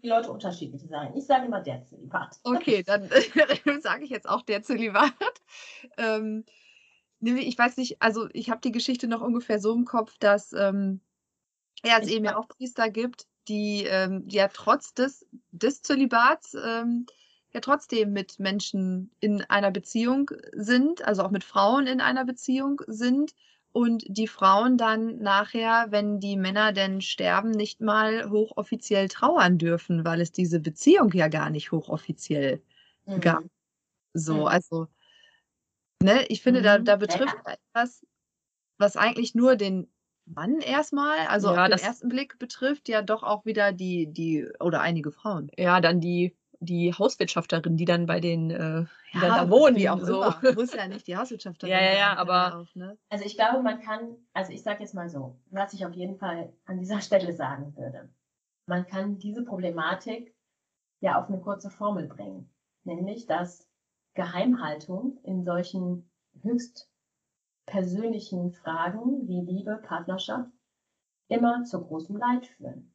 Speaker 3: Die Leute unterschiedlich sagen. Ich sage immer der Zölibat.
Speaker 2: Okay, dann sage ich jetzt auch der Zölibat. Ähm, ich weiß nicht, also ich habe die Geschichte noch ungefähr so im Kopf, dass ähm, ja, es ich eben ja auch Priester gibt, die, ähm, die ja trotz des, des Zölibats ähm, ja trotzdem mit Menschen in einer Beziehung sind, also auch mit Frauen in einer Beziehung sind und die Frauen dann nachher, wenn die Männer denn sterben, nicht mal hochoffiziell trauern dürfen, weil es diese Beziehung ja gar nicht hochoffiziell mhm. gab. So, mhm. also, ne, ich finde, mhm. da, da betrifft ja. etwas, was eigentlich nur den Mann erstmal, also ja, auf den ersten Blick betrifft, ja doch auch wieder die, die, oder einige Frauen.
Speaker 1: Ja, dann die die Hauswirtschafterin, die dann bei den äh, die ja, da wohnen. Wie auch so.
Speaker 2: Immer. Muss ja nicht die Hauswirtschafterin
Speaker 1: Ja, ja, ja, aber.
Speaker 3: Auch, ne? Also ich glaube, man kann, also ich sage jetzt mal so, was ich auf jeden Fall an dieser Stelle sagen würde. Man kann diese Problematik ja auf eine kurze Formel bringen. Nämlich, dass Geheimhaltung in solchen höchst persönlichen Fragen wie Liebe, Partnerschaft immer zu großem Leid führen.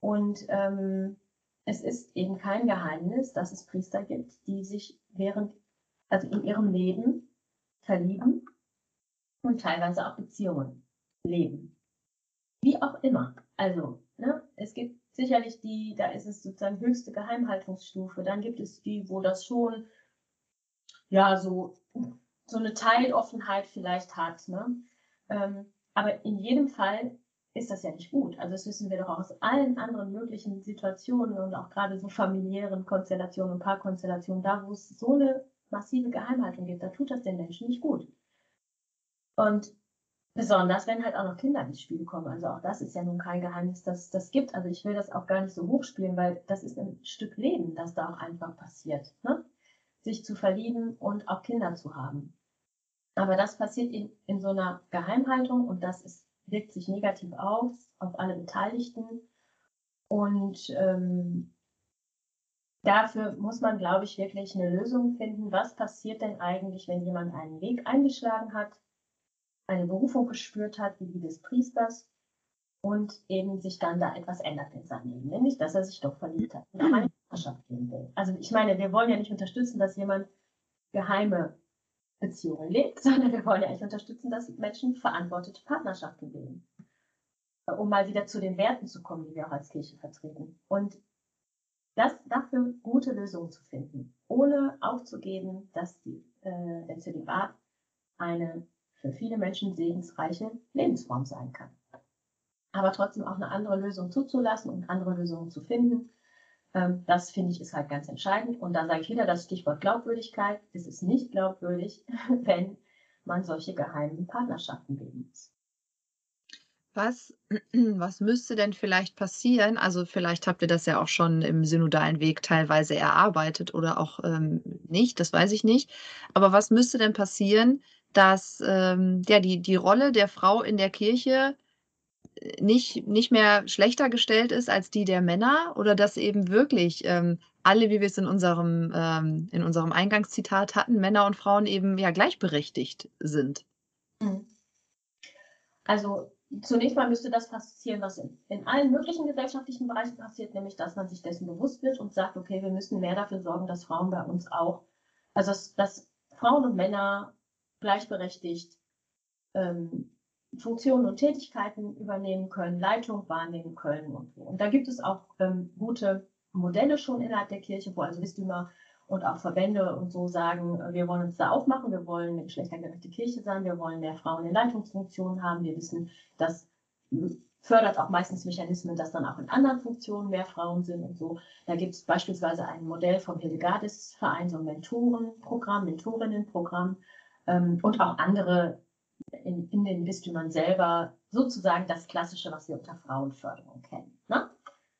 Speaker 3: Und ähm, es ist eben kein Geheimnis, dass es Priester gibt, die sich während, also in ihrem Leben verlieben und teilweise auch Beziehungen leben. Wie auch immer. Also, ne, es gibt sicherlich die, da ist es sozusagen höchste Geheimhaltungsstufe. Dann gibt es die, wo das schon, ja, so, so eine Teiloffenheit vielleicht hat. Ne? Ähm, aber in jedem Fall ist das ja nicht gut. Also das wissen wir doch aus allen anderen möglichen Situationen und auch gerade so familiären Konstellationen und Paarkonstellationen, da wo es so eine massive Geheimhaltung gibt, da tut das den Menschen nicht gut. Und besonders, wenn halt auch noch Kinder ins Spiel kommen. Also auch das ist ja nun kein Geheimnis, dass das gibt. Also ich will das auch gar nicht so hochspielen, weil das ist ein Stück Leben, das da auch einfach passiert. Ne? Sich zu verlieben und auch Kinder zu haben. Aber das passiert in, in so einer Geheimhaltung und das ist wirkt sich negativ aus auf alle Beteiligten. Und ähm, dafür muss man, glaube ich, wirklich eine Lösung finden. Was passiert denn eigentlich, wenn jemand einen Weg eingeschlagen hat, eine Berufung gespürt hat, wie die des Priesters, und eben sich dann da etwas ändert in seinem Leben, nämlich dass er sich doch verliebt hat und auch eine Partnerschaft gehen will. Also ich meine, wir wollen ja nicht unterstützen, dass jemand geheime Beziehungen lebt, sondern wir wollen ja eigentlich unterstützen, dass Menschen verantwortete Partnerschaften leben. Um mal wieder zu den Werten zu kommen, die wir auch als Kirche vertreten. Und das dafür gute Lösungen zu finden, ohne aufzugeben, dass die, äh, der Zölibat eine für viele Menschen segensreiche Lebensform sein kann. Aber trotzdem auch eine andere Lösung zuzulassen und andere Lösungen zu finden, ähm, das finde ich ist halt ganz entscheidend. Und da sage ich wieder das Stichwort Glaubwürdigkeit. Es ist nicht glaubwürdig, wenn man solche geheimen Partnerschaften bilden muss.
Speaker 2: Was, was müsste denn vielleicht passieren? Also vielleicht habt ihr das ja auch schon im synodalen Weg teilweise erarbeitet oder auch ähm, nicht, das weiß ich nicht. Aber was müsste denn passieren, dass ähm, ja, die, die Rolle der Frau in der Kirche nicht, nicht mehr schlechter gestellt ist als die der Männer oder dass eben wirklich ähm, alle, wie wir es in unserem, ähm, in unserem Eingangszitat hatten, Männer und Frauen eben ja gleichberechtigt sind. Mhm.
Speaker 3: Also zunächst mal müsste das passieren, was in, in, allen möglichen gesellschaftlichen Bereichen passiert, nämlich dass man sich dessen bewusst wird und sagt, okay, wir müssen mehr dafür sorgen, dass Frauen bei uns auch, also dass, dass Frauen und Männer gleichberechtigt ähm, Funktionen und Tätigkeiten übernehmen können, Leitung wahrnehmen können und so. Und da gibt es auch ähm, gute Modelle schon innerhalb der Kirche, wo also Bistümer und auch Verbände und so sagen, wir wollen uns da aufmachen, wir wollen eine geschlechtergerechte Kirche sein, wir wollen mehr Frauen in Leitungsfunktionen haben. Wir wissen, das fördert auch meistens Mechanismen, dass dann auch in anderen Funktionen mehr Frauen sind und so. Da gibt es beispielsweise ein Modell vom Hildegardis Verein, so ein Mentorenprogramm, Mentorinnenprogramm ähm, und auch andere in, in, den Bistümern selber sozusagen das Klassische, was wir unter Frauenförderung kennen. Ne?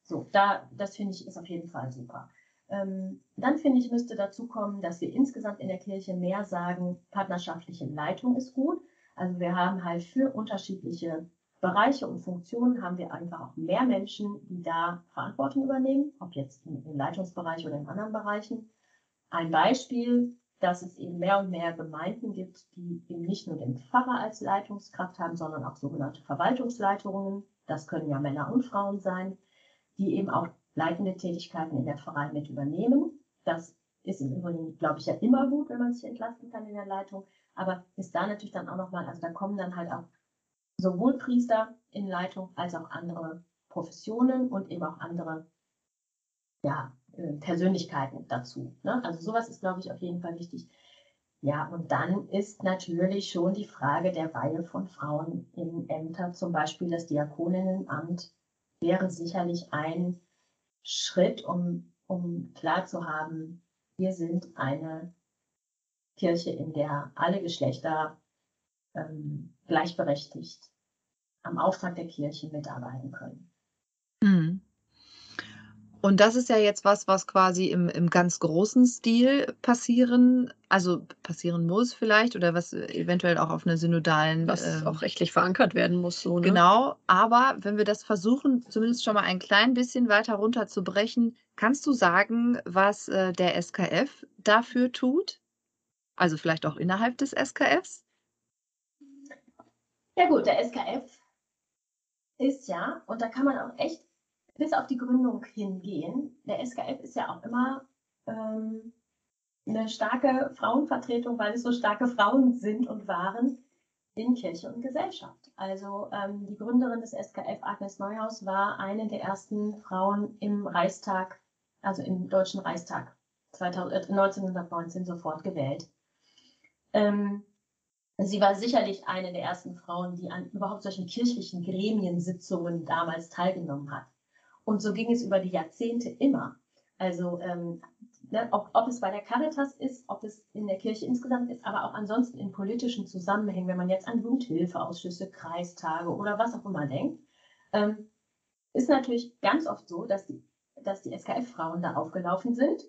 Speaker 3: So, da, das finde ich ist auf jeden Fall super. Ähm, dann finde ich, müsste dazu kommen, dass wir insgesamt in der Kirche mehr sagen, partnerschaftliche Leitung ist gut. Also wir haben halt für unterschiedliche Bereiche und Funktionen haben wir einfach auch mehr Menschen, die da Verantwortung übernehmen, ob jetzt im, im Leitungsbereich oder in anderen Bereichen. Ein Beispiel, dass es eben mehr und mehr Gemeinden gibt, die eben nicht nur den Pfarrer als Leitungskraft haben, sondern auch sogenannte Verwaltungsleitungen. Das können ja Männer und Frauen sein, die eben auch leitende Tätigkeiten in der Pfarrei mit übernehmen. Das ist im Übrigen, glaube ich, ja immer gut, wenn man sich entlasten kann in der Leitung. Aber ist da natürlich dann auch nochmal, also da kommen dann halt auch sowohl Priester in Leitung als auch andere Professionen und eben auch andere ja, äh, Persönlichkeiten dazu. Ne? Also sowas ist, glaube ich, auf jeden Fall wichtig. Ja, und dann ist natürlich schon die Frage der Weihe von Frauen in Ämter, zum Beispiel das Diakoninnenamt, wäre sicherlich ein Schritt, um, um klar zu haben, wir sind eine Kirche, in der alle Geschlechter ähm, gleichberechtigt am Auftrag der Kirche mitarbeiten können.
Speaker 2: Mhm. Und das ist ja jetzt was, was quasi im, im ganz großen Stil passieren, also passieren muss vielleicht oder was eventuell auch auf einer synodalen.
Speaker 1: Was ähm, auch rechtlich verankert werden muss. So,
Speaker 2: ne? Genau, aber wenn wir das versuchen, zumindest schon mal ein klein bisschen weiter runterzubrechen, kannst du sagen, was äh, der SKF dafür tut? Also vielleicht auch innerhalb des SKFs?
Speaker 3: Ja gut, der SKF ist ja, und da kann man auch echt bis auf die Gründung hingehen. Der SKF ist ja auch immer ähm, eine starke Frauenvertretung, weil es so starke Frauen sind und waren in Kirche und Gesellschaft. Also ähm, die Gründerin des SKF, Agnes Neuhaus, war eine der ersten Frauen im Reichstag, also im Deutschen Reichstag 2000, äh, 1919 sofort gewählt. Ähm, sie war sicherlich eine der ersten Frauen, die an überhaupt solchen kirchlichen Gremiensitzungen damals teilgenommen hat. Und so ging es über die Jahrzehnte immer. Also ähm, ne, ob, ob, es bei der Caritas ist, ob es in der Kirche insgesamt ist, aber auch ansonsten in politischen Zusammenhängen, wenn man jetzt an Jugendhilfeausschüsse, Kreistage oder was auch immer denkt, ähm, ist natürlich ganz oft so, dass die, dass die SKF-Frauen da aufgelaufen sind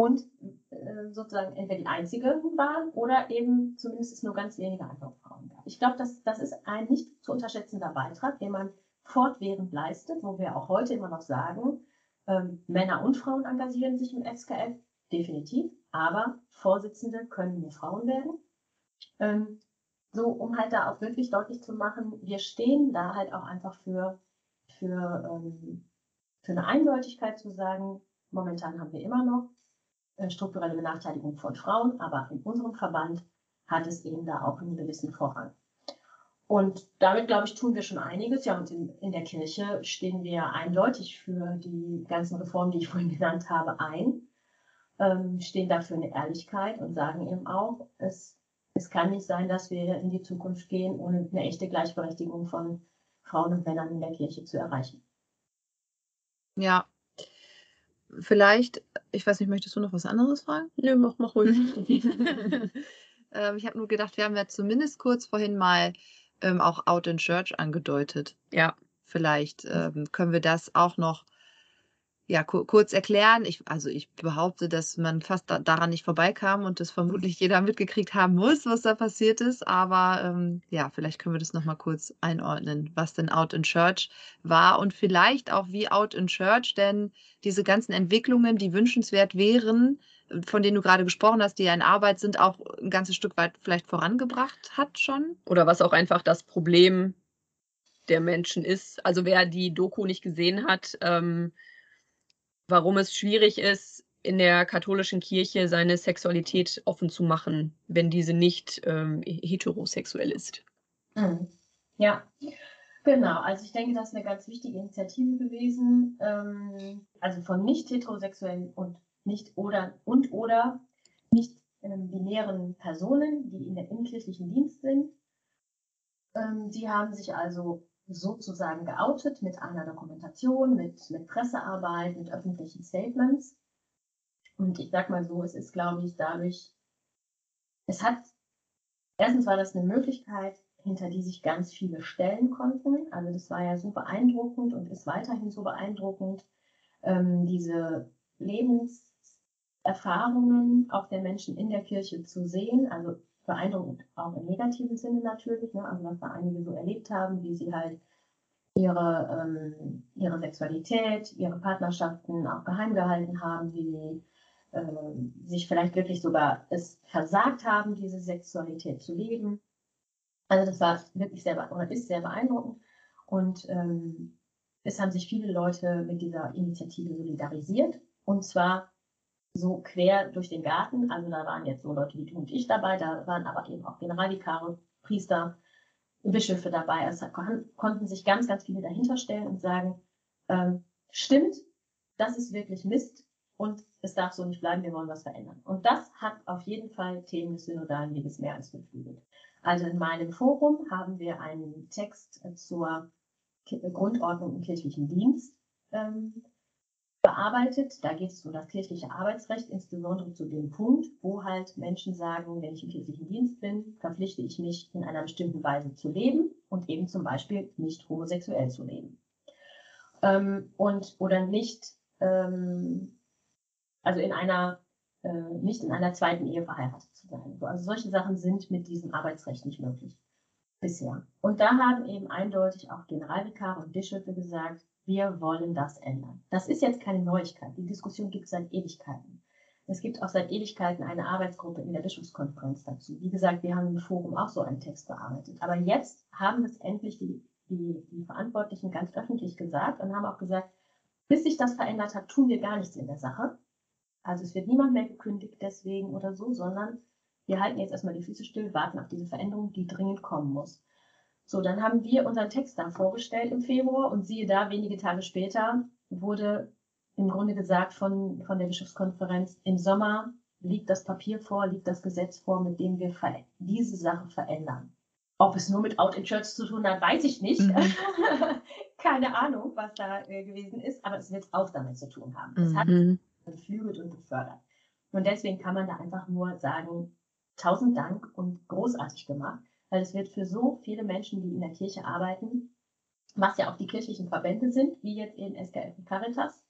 Speaker 3: und äh, sozusagen entweder die einzige waren oder eben zumindest es nur ganz wenige andere gab. Ich glaube, das, das ist ein nicht zu unterschätzender Beitrag, den man fortwährend leistet, wo wir auch heute immer noch sagen, ähm, Männer und Frauen engagieren sich im SKF, definitiv, aber Vorsitzende können nur Frauen werden. Ähm, so, um halt da auch wirklich deutlich zu machen, wir stehen da halt auch einfach für, für, ähm, für eine Eindeutigkeit zu sagen, momentan haben wir immer noch äh, strukturelle Benachteiligung von Frauen, aber in unserem Verband hat es eben da auch einen gewissen Vorrang. Und damit, glaube ich, tun wir schon einiges. Ja, und in, in der Kirche stehen wir eindeutig für die ganzen Reformen, die ich vorhin genannt habe, ein, ähm, stehen dafür eine Ehrlichkeit und sagen eben auch, es, es kann nicht sein, dass wir in die Zukunft gehen, ohne eine echte Gleichberechtigung von Frauen und Männern in der Kirche zu erreichen.
Speaker 2: Ja, vielleicht, ich weiß nicht, möchtest du noch was anderes fragen?
Speaker 1: Nö, mach, mach ruhig.
Speaker 2: ähm, ich habe nur gedacht, wir haben ja zumindest kurz vorhin mal ähm, auch Out in Church angedeutet.
Speaker 1: Ja.
Speaker 2: Vielleicht ähm, können wir das auch noch ja, ku kurz erklären. Ich, also ich behaupte, dass man fast da daran nicht vorbeikam und das vermutlich jeder mitgekriegt haben muss, was da passiert ist. Aber ähm, ja, vielleicht können wir das nochmal kurz einordnen, was denn Out in Church war und vielleicht auch wie Out in Church, denn diese ganzen Entwicklungen, die wünschenswert wären, von denen du gerade gesprochen hast, die ja in Arbeit sind, auch ein ganzes Stück weit vielleicht vorangebracht hat schon?
Speaker 1: Oder was auch einfach das Problem der Menschen ist. Also wer die Doku nicht gesehen hat, ähm, warum es schwierig ist, in der katholischen Kirche seine Sexualität offen zu machen, wenn diese nicht ähm, heterosexuell ist.
Speaker 3: Mhm. Ja, genau. Also ich denke, das ist eine ganz wichtige Initiative gewesen. Ähm, also von nicht heterosexuellen und nicht oder und oder nicht ähm, binären Personen, die in der, im Dienst sind. Ähm, die haben sich also sozusagen geoutet mit einer Dokumentation, mit, mit Pressearbeit, mit öffentlichen Statements. Und ich sag mal so, es ist, glaube ich, dadurch, es hat, erstens war das eine Möglichkeit, hinter die sich ganz viele stellen konnten. Also das war ja so beeindruckend und ist weiterhin so beeindruckend, ähm, diese Lebenserfahrungen auch der Menschen in der Kirche zu sehen. Also beeindruckend auch im negativen Sinne natürlich, ne? also was da einige so erlebt haben, wie sie halt ihre, ähm, ihre Sexualität, ihre Partnerschaften auch geheim gehalten haben, wie sie äh, sich vielleicht wirklich sogar es versagt haben, diese Sexualität zu leben. Also das war wirklich sehr, oder ist sehr beeindruckend. Und ähm, es haben sich viele Leute mit dieser Initiative solidarisiert. Und zwar so quer durch den Garten. Also da waren jetzt so Leute wie du und ich dabei, da waren aber eben auch Generalvikare, Priester, Bischöfe dabei. Also konnten sich ganz, ganz viele dahinter stellen und sagen, ähm, stimmt, das ist wirklich Mist und es darf so nicht bleiben, wir wollen was verändern. Und das hat auf jeden Fall Themen des synodalen Weges mehr als beflügelt. Also in meinem Forum haben wir einen Text zur Grundordnung im kirchlichen Dienst ähm, bearbeitet. Da geht es um das kirchliche Arbeitsrecht, insbesondere zu dem Punkt, wo halt Menschen sagen, wenn ich im kirchlichen Dienst bin, verpflichte ich mich in einer bestimmten Weise zu leben und eben zum Beispiel nicht homosexuell zu leben. Ähm, und oder nicht, ähm, also in einer, äh, nicht in einer zweiten Ehe verheiratet zu sein. Also solche Sachen sind mit diesem Arbeitsrecht nicht möglich bisher. Und da haben eben eindeutig auch Generalvikare und Bischöfe gesagt, wir wollen das ändern. Das ist jetzt keine Neuigkeit. Die Diskussion gibt es seit Ewigkeiten. Es gibt auch seit Ewigkeiten eine Arbeitsgruppe in der Bischofskonferenz dazu. Wie gesagt, wir haben im Forum auch so einen Text bearbeitet. Aber jetzt haben es endlich die, die, die Verantwortlichen ganz öffentlich gesagt und haben auch gesagt, bis sich das verändert hat, tun wir gar nichts in der Sache. Also es wird niemand mehr gekündigt deswegen oder so, sondern wir halten jetzt erstmal die Füße still, warten auf diese Veränderung, die dringend kommen muss. So, dann haben wir unseren Text dann vorgestellt im Februar und siehe da, wenige Tage später wurde im Grunde gesagt von, von der Bischofskonferenz, im Sommer liegt das Papier vor, liegt das Gesetz vor, mit dem wir diese Sache verändern. Ob es nur mit Out in Church zu tun hat, weiß ich nicht. Mhm. Keine Ahnung, was da äh, gewesen ist, aber es wird auch damit zu tun haben. Es hat mhm. beflügelt und gefördert. Und deswegen kann man da einfach nur sagen, tausend Dank und großartig gemacht weil es wird für so viele Menschen, die in der Kirche arbeiten, was ja auch die kirchlichen Verbände sind, wie jetzt eben SKF und Caritas,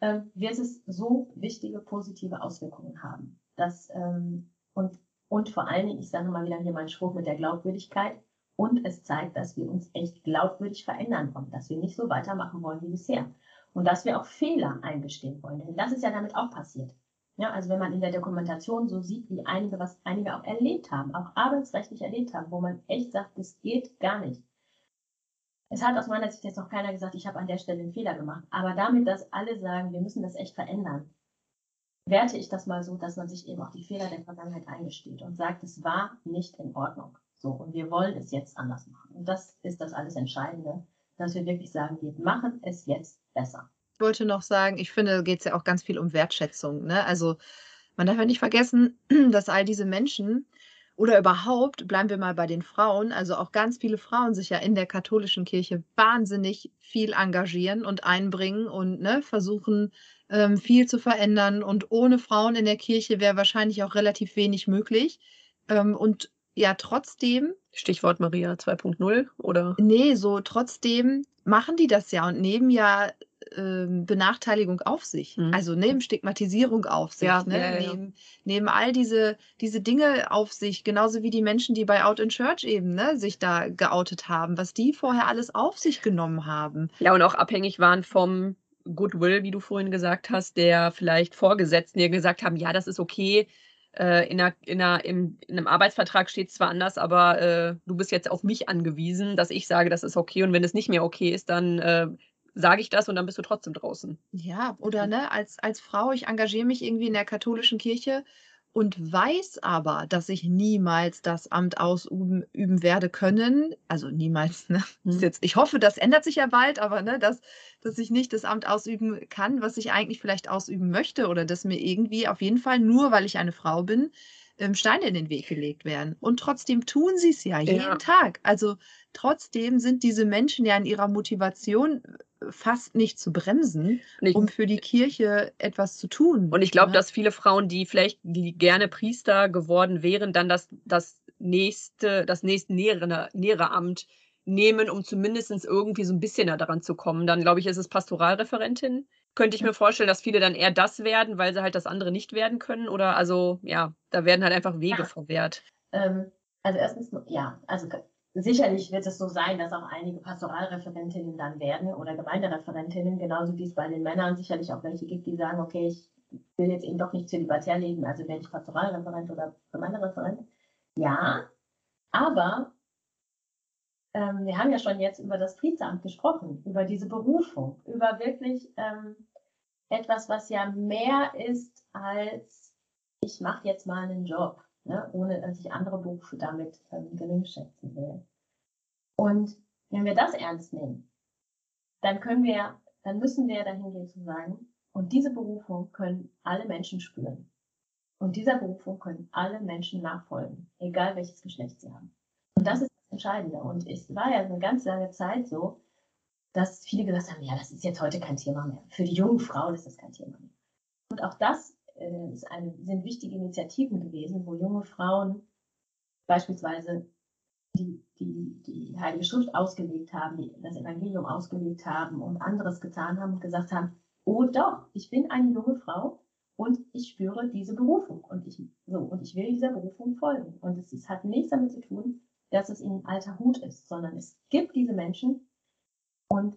Speaker 3: äh, wird es so wichtige positive Auswirkungen haben. Das, ähm, und, und vor allen Dingen, ich sage mal wieder hier meinen Spruch mit der Glaubwürdigkeit, und es zeigt, dass wir uns echt glaubwürdig verändern wollen, dass wir nicht so weitermachen wollen wie bisher. Und dass wir auch Fehler eingestehen wollen. Denn das ist ja damit auch passiert. Ja, also wenn man in der Dokumentation so sieht, wie einige, was einige auch erlebt haben, auch arbeitsrechtlich erlebt haben, wo man echt sagt, das geht gar nicht. Es hat aus meiner Sicht jetzt noch keiner gesagt, ich habe an der Stelle einen Fehler gemacht. Aber damit, dass alle sagen, wir müssen das echt verändern, werte ich das mal so, dass man sich eben auch die Fehler der Vergangenheit eingesteht und sagt, es war nicht in Ordnung. So, und wir wollen es jetzt anders machen. Und das ist das alles Entscheidende, dass wir wirklich sagen, wir machen es jetzt besser
Speaker 2: wollte noch sagen, ich finde, geht es ja auch ganz viel um Wertschätzung. Ne? Also man darf ja nicht vergessen, dass all diese Menschen oder überhaupt, bleiben wir mal bei den Frauen, also auch ganz viele Frauen sich ja in der katholischen Kirche wahnsinnig viel engagieren und einbringen und ne, versuchen, ähm, viel zu verändern. Und ohne Frauen in der Kirche wäre wahrscheinlich auch relativ wenig möglich. Ähm, und ja, trotzdem.
Speaker 1: Stichwort Maria 2.0 oder?
Speaker 2: Nee, so trotzdem machen die das ja und nehmen ja ähm, Benachteiligung auf sich. Mhm. Also nehmen Stigmatisierung auf sich, ja, ne? ja, ja, nehmen, nehmen all diese, diese Dinge auf sich, genauso wie die Menschen, die bei Out in Church eben ne, sich da geoutet haben, was die vorher alles auf sich genommen haben.
Speaker 1: Ja, und auch abhängig waren vom Goodwill, wie du vorhin gesagt hast, der vielleicht Vorgesetzten, die gesagt haben, ja, das ist okay, äh, in, einer, in, einer, im, in einem Arbeitsvertrag steht es zwar anders, aber äh, du bist jetzt auf mich angewiesen, dass ich sage, das ist okay. Und wenn es nicht mehr okay ist, dann äh, sage ich das und dann bist du trotzdem draußen.
Speaker 2: Ja, oder ne, als, als Frau, ich engagiere mich irgendwie in der katholischen Kirche und weiß aber, dass ich niemals das Amt ausüben üben werde können. Also niemals, ne?
Speaker 1: Mhm.
Speaker 2: jetzt, ich hoffe, das ändert sich ja bald, aber ne, dass, dass ich nicht das Amt ausüben kann, was ich eigentlich vielleicht ausüben möchte oder dass mir irgendwie auf jeden Fall nur, weil ich eine Frau bin, ähm, Steine in den Weg gelegt werden. Und trotzdem tun sie es ja jeden
Speaker 1: Ja.
Speaker 2: Tag. Also trotzdem sind diese Menschen ja in ihrer Motivation äh, fast nicht zu bremsen,
Speaker 1: Und ich,
Speaker 2: um für die Kirche etwas zu tun.
Speaker 1: und ich glaube,
Speaker 2: ne?
Speaker 1: dass viele Frauen, die vielleicht die gerne Priester geworden wären, dann das, das nächste, das nächste nähere, nähere Amt nehmen, um zumindest irgendwie so ein bisschen daran zu kommen. Dann glaube ich, ist es Pastoralreferentin. Könnte ich mir vorstellen, dass viele dann eher das werden, weil sie halt das andere nicht werden können. Oder also, ja, da werden halt einfach Wege
Speaker 3: Ja.
Speaker 1: verwehrt.
Speaker 3: Ähm, also erstens, ja, also sicherlich wird es so sein, dass auch einige Pastoralreferentinnen dann werden oder Gemeindereferentinnen, genauso wie es bei den Männern sicherlich auch welche gibt, die sagen, okay, ich will jetzt eben doch nicht zölibatär leben, also werde ich Pastoralreferent oder Gemeindereferent. Ja, aber ähm, wir haben ja schon jetzt über das Priesteramt gesprochen, über diese Berufung, über wirklich ähm, etwas, was ja mehr ist als ich mache jetzt mal einen Job, ne, ohne dass ich andere Berufe damit ähm, gering schätzen will. Und wenn wir das ernst nehmen, dann können wir, dann müssen wir dahin gehen zu sagen, und diese Berufung können alle Menschen spüren. Und dieser Berufung können alle Menschen nachfolgen, egal welches Geschlecht sie haben. Und das ist Entscheidende. Und es war ja eine ganz lange Zeit so, dass viele gesagt haben, ja, das ist jetzt heute kein Thema mehr. Für die jungen Frauen ist das kein Thema mehr. Und auch das äh, eine, sind wichtige Initiativen gewesen, wo junge Frauen beispielsweise die, die, die Heilige Schrift ausgelegt haben, das Evangelium ausgelegt haben und anderes getan haben und gesagt haben, oh doch, ich bin eine junge Frau und ich spüre diese Berufung und ich, so, und ich will dieser Berufung folgen. Und es ist, hat nichts damit zu tun, dass es ihnen alter Hut ist, sondern es gibt diese Menschen und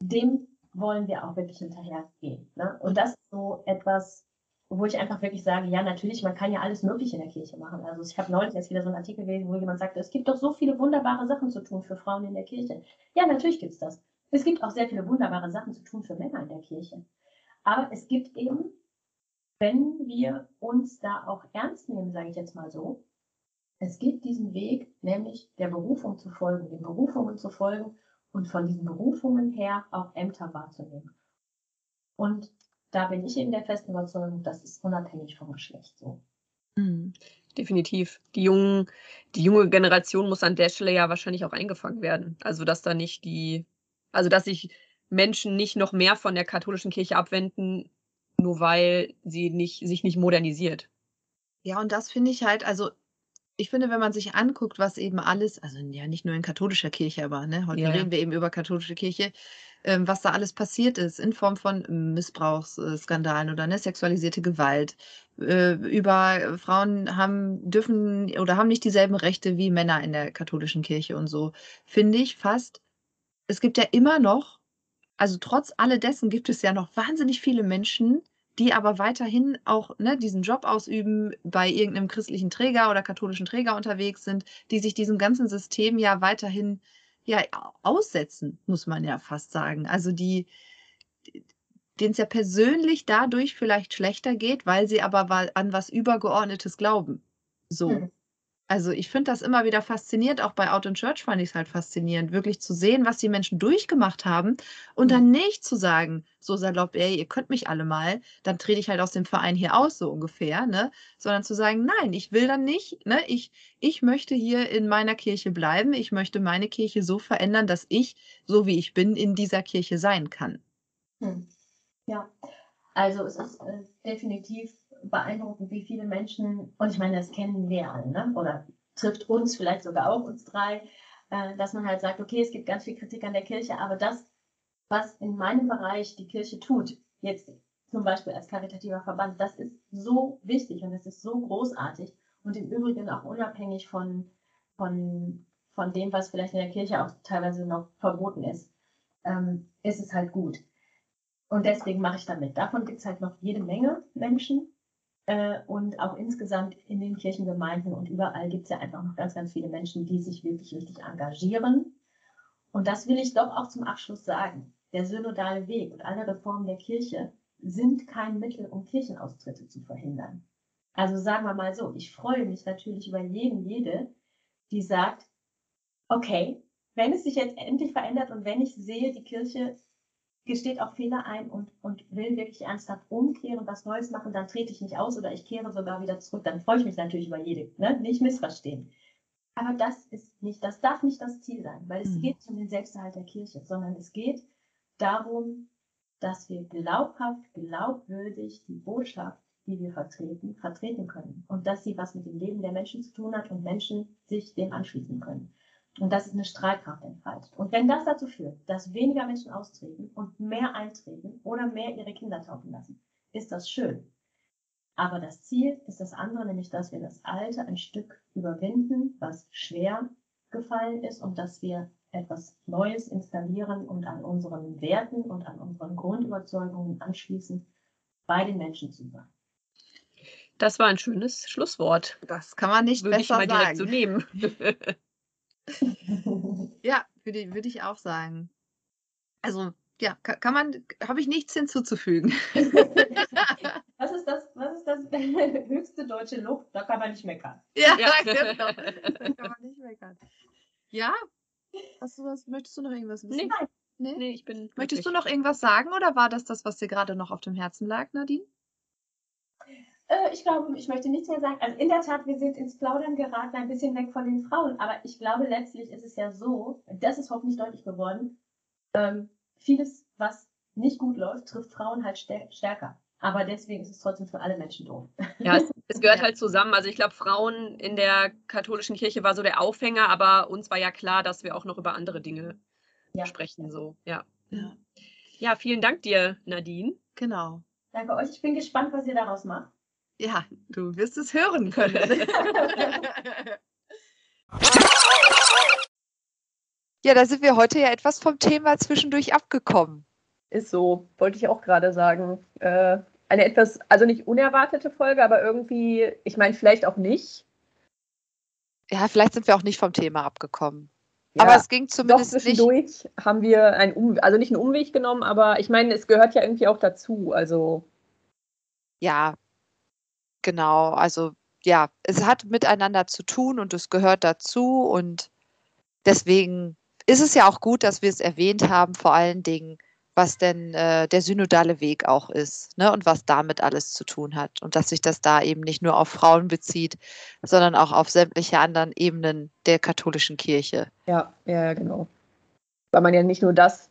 Speaker 3: dem wollen wir auch wirklich hinterhergehen. Ne? Und das ist so etwas, wo ich einfach wirklich sage, ja, natürlich, man kann ja alles Mögliche in der Kirche machen. Also ich habe neulich jetzt wieder so einen Artikel gelesen, wo jemand sagte, es gibt doch so viele wunderbare Sachen zu tun für Frauen in der Kirche. Ja, natürlich gibt's das. Es gibt auch sehr viele wunderbare Sachen zu tun für Männer in der Kirche. Aber es gibt eben, wenn wir uns da auch ernst nehmen, sage ich jetzt mal so, es gibt diesen Weg, nämlich der Berufung zu folgen, den Berufungen zu folgen und von diesen Berufungen her auch Ämter wahrzunehmen. Und da bin ich eben der festen Überzeugung, das ist unabhängig vom Geschlecht so.
Speaker 2: Mhm.
Speaker 1: Definitiv. Die jungen, die junge Generation muss an der Stelle ja wahrscheinlich auch eingefangen werden. Also, dass da nicht die, also dass sich Menschen nicht noch mehr von der katholischen Kirche abwenden, nur weil sie nicht, sich nicht modernisiert.
Speaker 2: Ja, und das finde ich halt, also ich finde, wenn man sich anguckt, was eben alles, also ja nicht nur in katholischer Kirche, aber ne, heute
Speaker 1: Ja,
Speaker 2: reden wir eben über katholische Kirche, ähm, was da alles passiert ist in Form von Missbrauchsskandalen oder ne, sexualisierte Gewalt. Äh, über äh, Frauen haben dürfen oder haben nicht dieselben Rechte wie Männer in der katholischen Kirche und so. Finde ich fast, es gibt ja immer noch, also trotz alledessen gibt es ja noch wahnsinnig viele Menschen, die aber weiterhin auch ne, diesen Job ausüben, bei irgendeinem christlichen Träger oder katholischen Träger unterwegs sind, die sich diesem ganzen System ja weiterhin ja, aussetzen, muss man ja fast sagen. Also die, denen es ja persönlich dadurch vielleicht schlechter geht, weil sie aber an was Übergeordnetes glauben. So.
Speaker 3: Hm.
Speaker 2: Also ich finde das immer wieder faszinierend, auch bei Out in Church fand ich es halt faszinierend, wirklich zu sehen, was die Menschen durchgemacht haben und dann nicht zu sagen, so salopp, ey, ihr könnt mich alle mal, dann trete ich halt aus dem Verein hier aus, so ungefähr, ne? Sondern zu sagen, nein, ich will dann nicht, ne? Ich, ich möchte hier in meiner Kirche bleiben, ich möchte meine Kirche so verändern, dass ich, so wie ich bin, in dieser Kirche sein kann.
Speaker 3: Hm. Ja, also es ist äh, definitiv beeindruckend, wie viele Menschen, und ich meine, das kennen wir alle, ne? oder trifft uns vielleicht sogar auch, uns drei, äh, dass man halt sagt, okay, es gibt ganz viel Kritik an der Kirche, aber das, was in meinem Bereich die Kirche tut, jetzt zum Beispiel als karitativer Verband, das ist so wichtig und es ist so großartig und im Übrigen auch unabhängig von, von, von dem, was vielleicht in der Kirche auch teilweise noch verboten ist, ähm, ist es halt gut. Und deswegen mache ich damit. Davon gibt es halt noch jede Menge Menschen. Äh, und auch insgesamt in den Kirchengemeinden und überall gibt es ja einfach noch ganz, ganz viele Menschen, die sich wirklich richtig engagieren. Und das will ich doch auch zum Abschluss sagen. Der synodale Weg und alle Reformen der Kirche sind kein Mittel, um Kirchenaustritte zu verhindern. Also sagen wir mal so, ich freue mich natürlich über jeden, jede, die sagt, okay, wenn es sich jetzt endlich verändert und wenn ich sehe, die Kirche gesteht auch Fehler ein und, und will wirklich ernsthaft umkehren und was Neues machen, dann trete ich nicht aus oder ich kehre sogar wieder zurück. Dann freue ich mich natürlich über jede, ne? nicht missverstehen. Aber das ist nicht, das darf nicht das Ziel sein, weil es mhm. geht um den Selbsterhalt der Kirche, sondern es geht darum, dass wir glaubhaft, glaubwürdig die Botschaft, die wir vertreten, vertreten können und dass sie was mit dem Leben der Menschen zu tun hat und Menschen sich dem anschließen können. Und das ist eine Strahlkraft entfaltet. Und wenn das dazu führt, dass weniger Menschen austreten und mehr eintreten oder mehr ihre Kinder taufen lassen, ist das schön. Aber das Ziel ist das andere, nämlich dass wir das Alte ein Stück überwinden, was schwer gefallen ist und dass wir etwas Neues installieren und an unseren Werten und an unseren Grundüberzeugungen anschließen, bei den Menschen zu sein.
Speaker 1: Das war ein schönes Schlusswort.
Speaker 2: Das kann man nicht Würde besser
Speaker 1: ich mal direkt so nehmen.
Speaker 2: Ja, würde würde ich auch sagen. Also, ja, kann man habe ich nichts hinzuzufügen.
Speaker 3: Was ist das was ist das höchste deutsche Lob? Da kann man nicht meckern.
Speaker 2: Ja, Ja. genau. Da kann man nicht meckern. Ja? Hast du was möchtest du noch irgendwas
Speaker 1: wissen?
Speaker 2: Ne?
Speaker 1: ne, ich bin
Speaker 2: Möchtest du noch irgendwas sagen oder war das das, was dir gerade noch auf dem Herzen lag, Nadine?
Speaker 3: Äh, ich glaube, ich möchte nichts mehr sagen. Also in der Tat, wir sind ins Plaudern geraten, ein bisschen weg von den Frauen. Aber ich glaube, letztlich ist es ja so, das ist hoffentlich deutlich geworden, ähm, vieles, was nicht gut läuft, trifft Frauen halt stärker. Aber deswegen ist es trotzdem für alle Menschen doof.
Speaker 1: Ja, es, es gehört ja. halt zusammen. Also ich glaube, Frauen in der katholischen Kirche war so der Aufhänger, aber uns war ja klar, dass wir auch noch über andere Dinge ja. sprechen. So, ja. ja. Ja, vielen Dank dir, Nadine.
Speaker 2: Genau.
Speaker 3: Danke euch. Ich bin gespannt, was ihr daraus macht.
Speaker 2: Ja, du wirst es hören können. ja, da sind wir heute ja etwas vom Thema zwischendurch abgekommen.
Speaker 1: Ist so, wollte ich auch gerade sagen. Äh, eine etwas, also nicht unerwartete Folge, aber irgendwie, ich meine, vielleicht auch nicht.
Speaker 2: Ja, vielleicht sind wir auch nicht vom Thema abgekommen. Ja, aber es ging zumindest
Speaker 1: doch zwischendurch nicht. haben wir einen um also nicht einen Umweg genommen, aber ich meine, es gehört ja irgendwie auch dazu. Also
Speaker 2: ja, Genau, also ja, es hat miteinander zu tun und es gehört dazu und deswegen ist es ja auch gut, dass wir es erwähnt haben, vor allen Dingen, was denn äh, der synodale Weg auch ist ne, und was damit alles zu tun hat und dass sich das da eben nicht nur auf Frauen bezieht, sondern auch auf sämtliche anderen Ebenen der katholischen Kirche.
Speaker 1: Ja, ja, genau. Weil man ja nicht nur das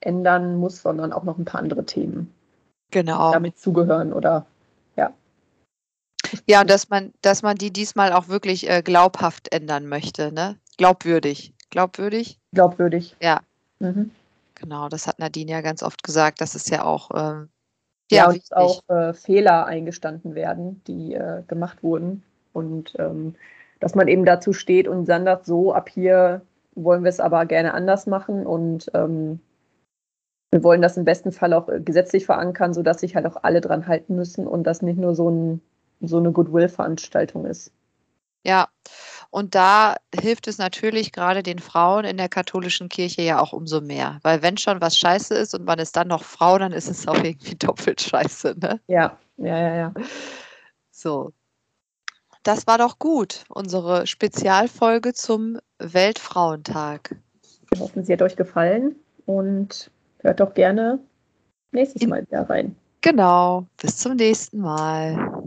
Speaker 1: ändern muss, sondern auch noch ein paar andere Themen
Speaker 2: genau.
Speaker 1: damit zugehören oder.
Speaker 2: Ja, und dass man, dass man die diesmal auch wirklich äh, glaubhaft ändern möchte, ne? Glaubwürdig. Glaubwürdig?
Speaker 1: Glaubwürdig.
Speaker 2: Ja. Mhm. Genau, das hat Nadine ja ganz oft gesagt. Das ist ja auch. Ähm, ja,
Speaker 1: und wichtig. auch äh, Fehler eingestanden werden, die äh, gemacht wurden. Und ähm, dass man eben dazu steht und dann sagt, so ab hier wollen wir es aber gerne anders machen und ähm, wir wollen das im besten Fall auch äh, gesetzlich verankern, sodass sich halt auch alle dran halten müssen und das nicht nur so ein so eine Goodwill-Veranstaltung ist.
Speaker 2: Ja, und da hilft es natürlich gerade den Frauen in der katholischen Kirche ja auch umso mehr. Weil wenn schon was scheiße ist und man ist dann noch Frau, dann ist es auch irgendwie doppelt scheiße, ne?
Speaker 1: Ja, ja, ja, ja.
Speaker 2: So. Das war doch gut, unsere Spezialfolge zum Weltfrauentag.
Speaker 1: Wir hoffen, sie hat euch gefallen und hört doch gerne nächstes Mal wieder rein.
Speaker 2: Genau. Bis zum nächsten Mal.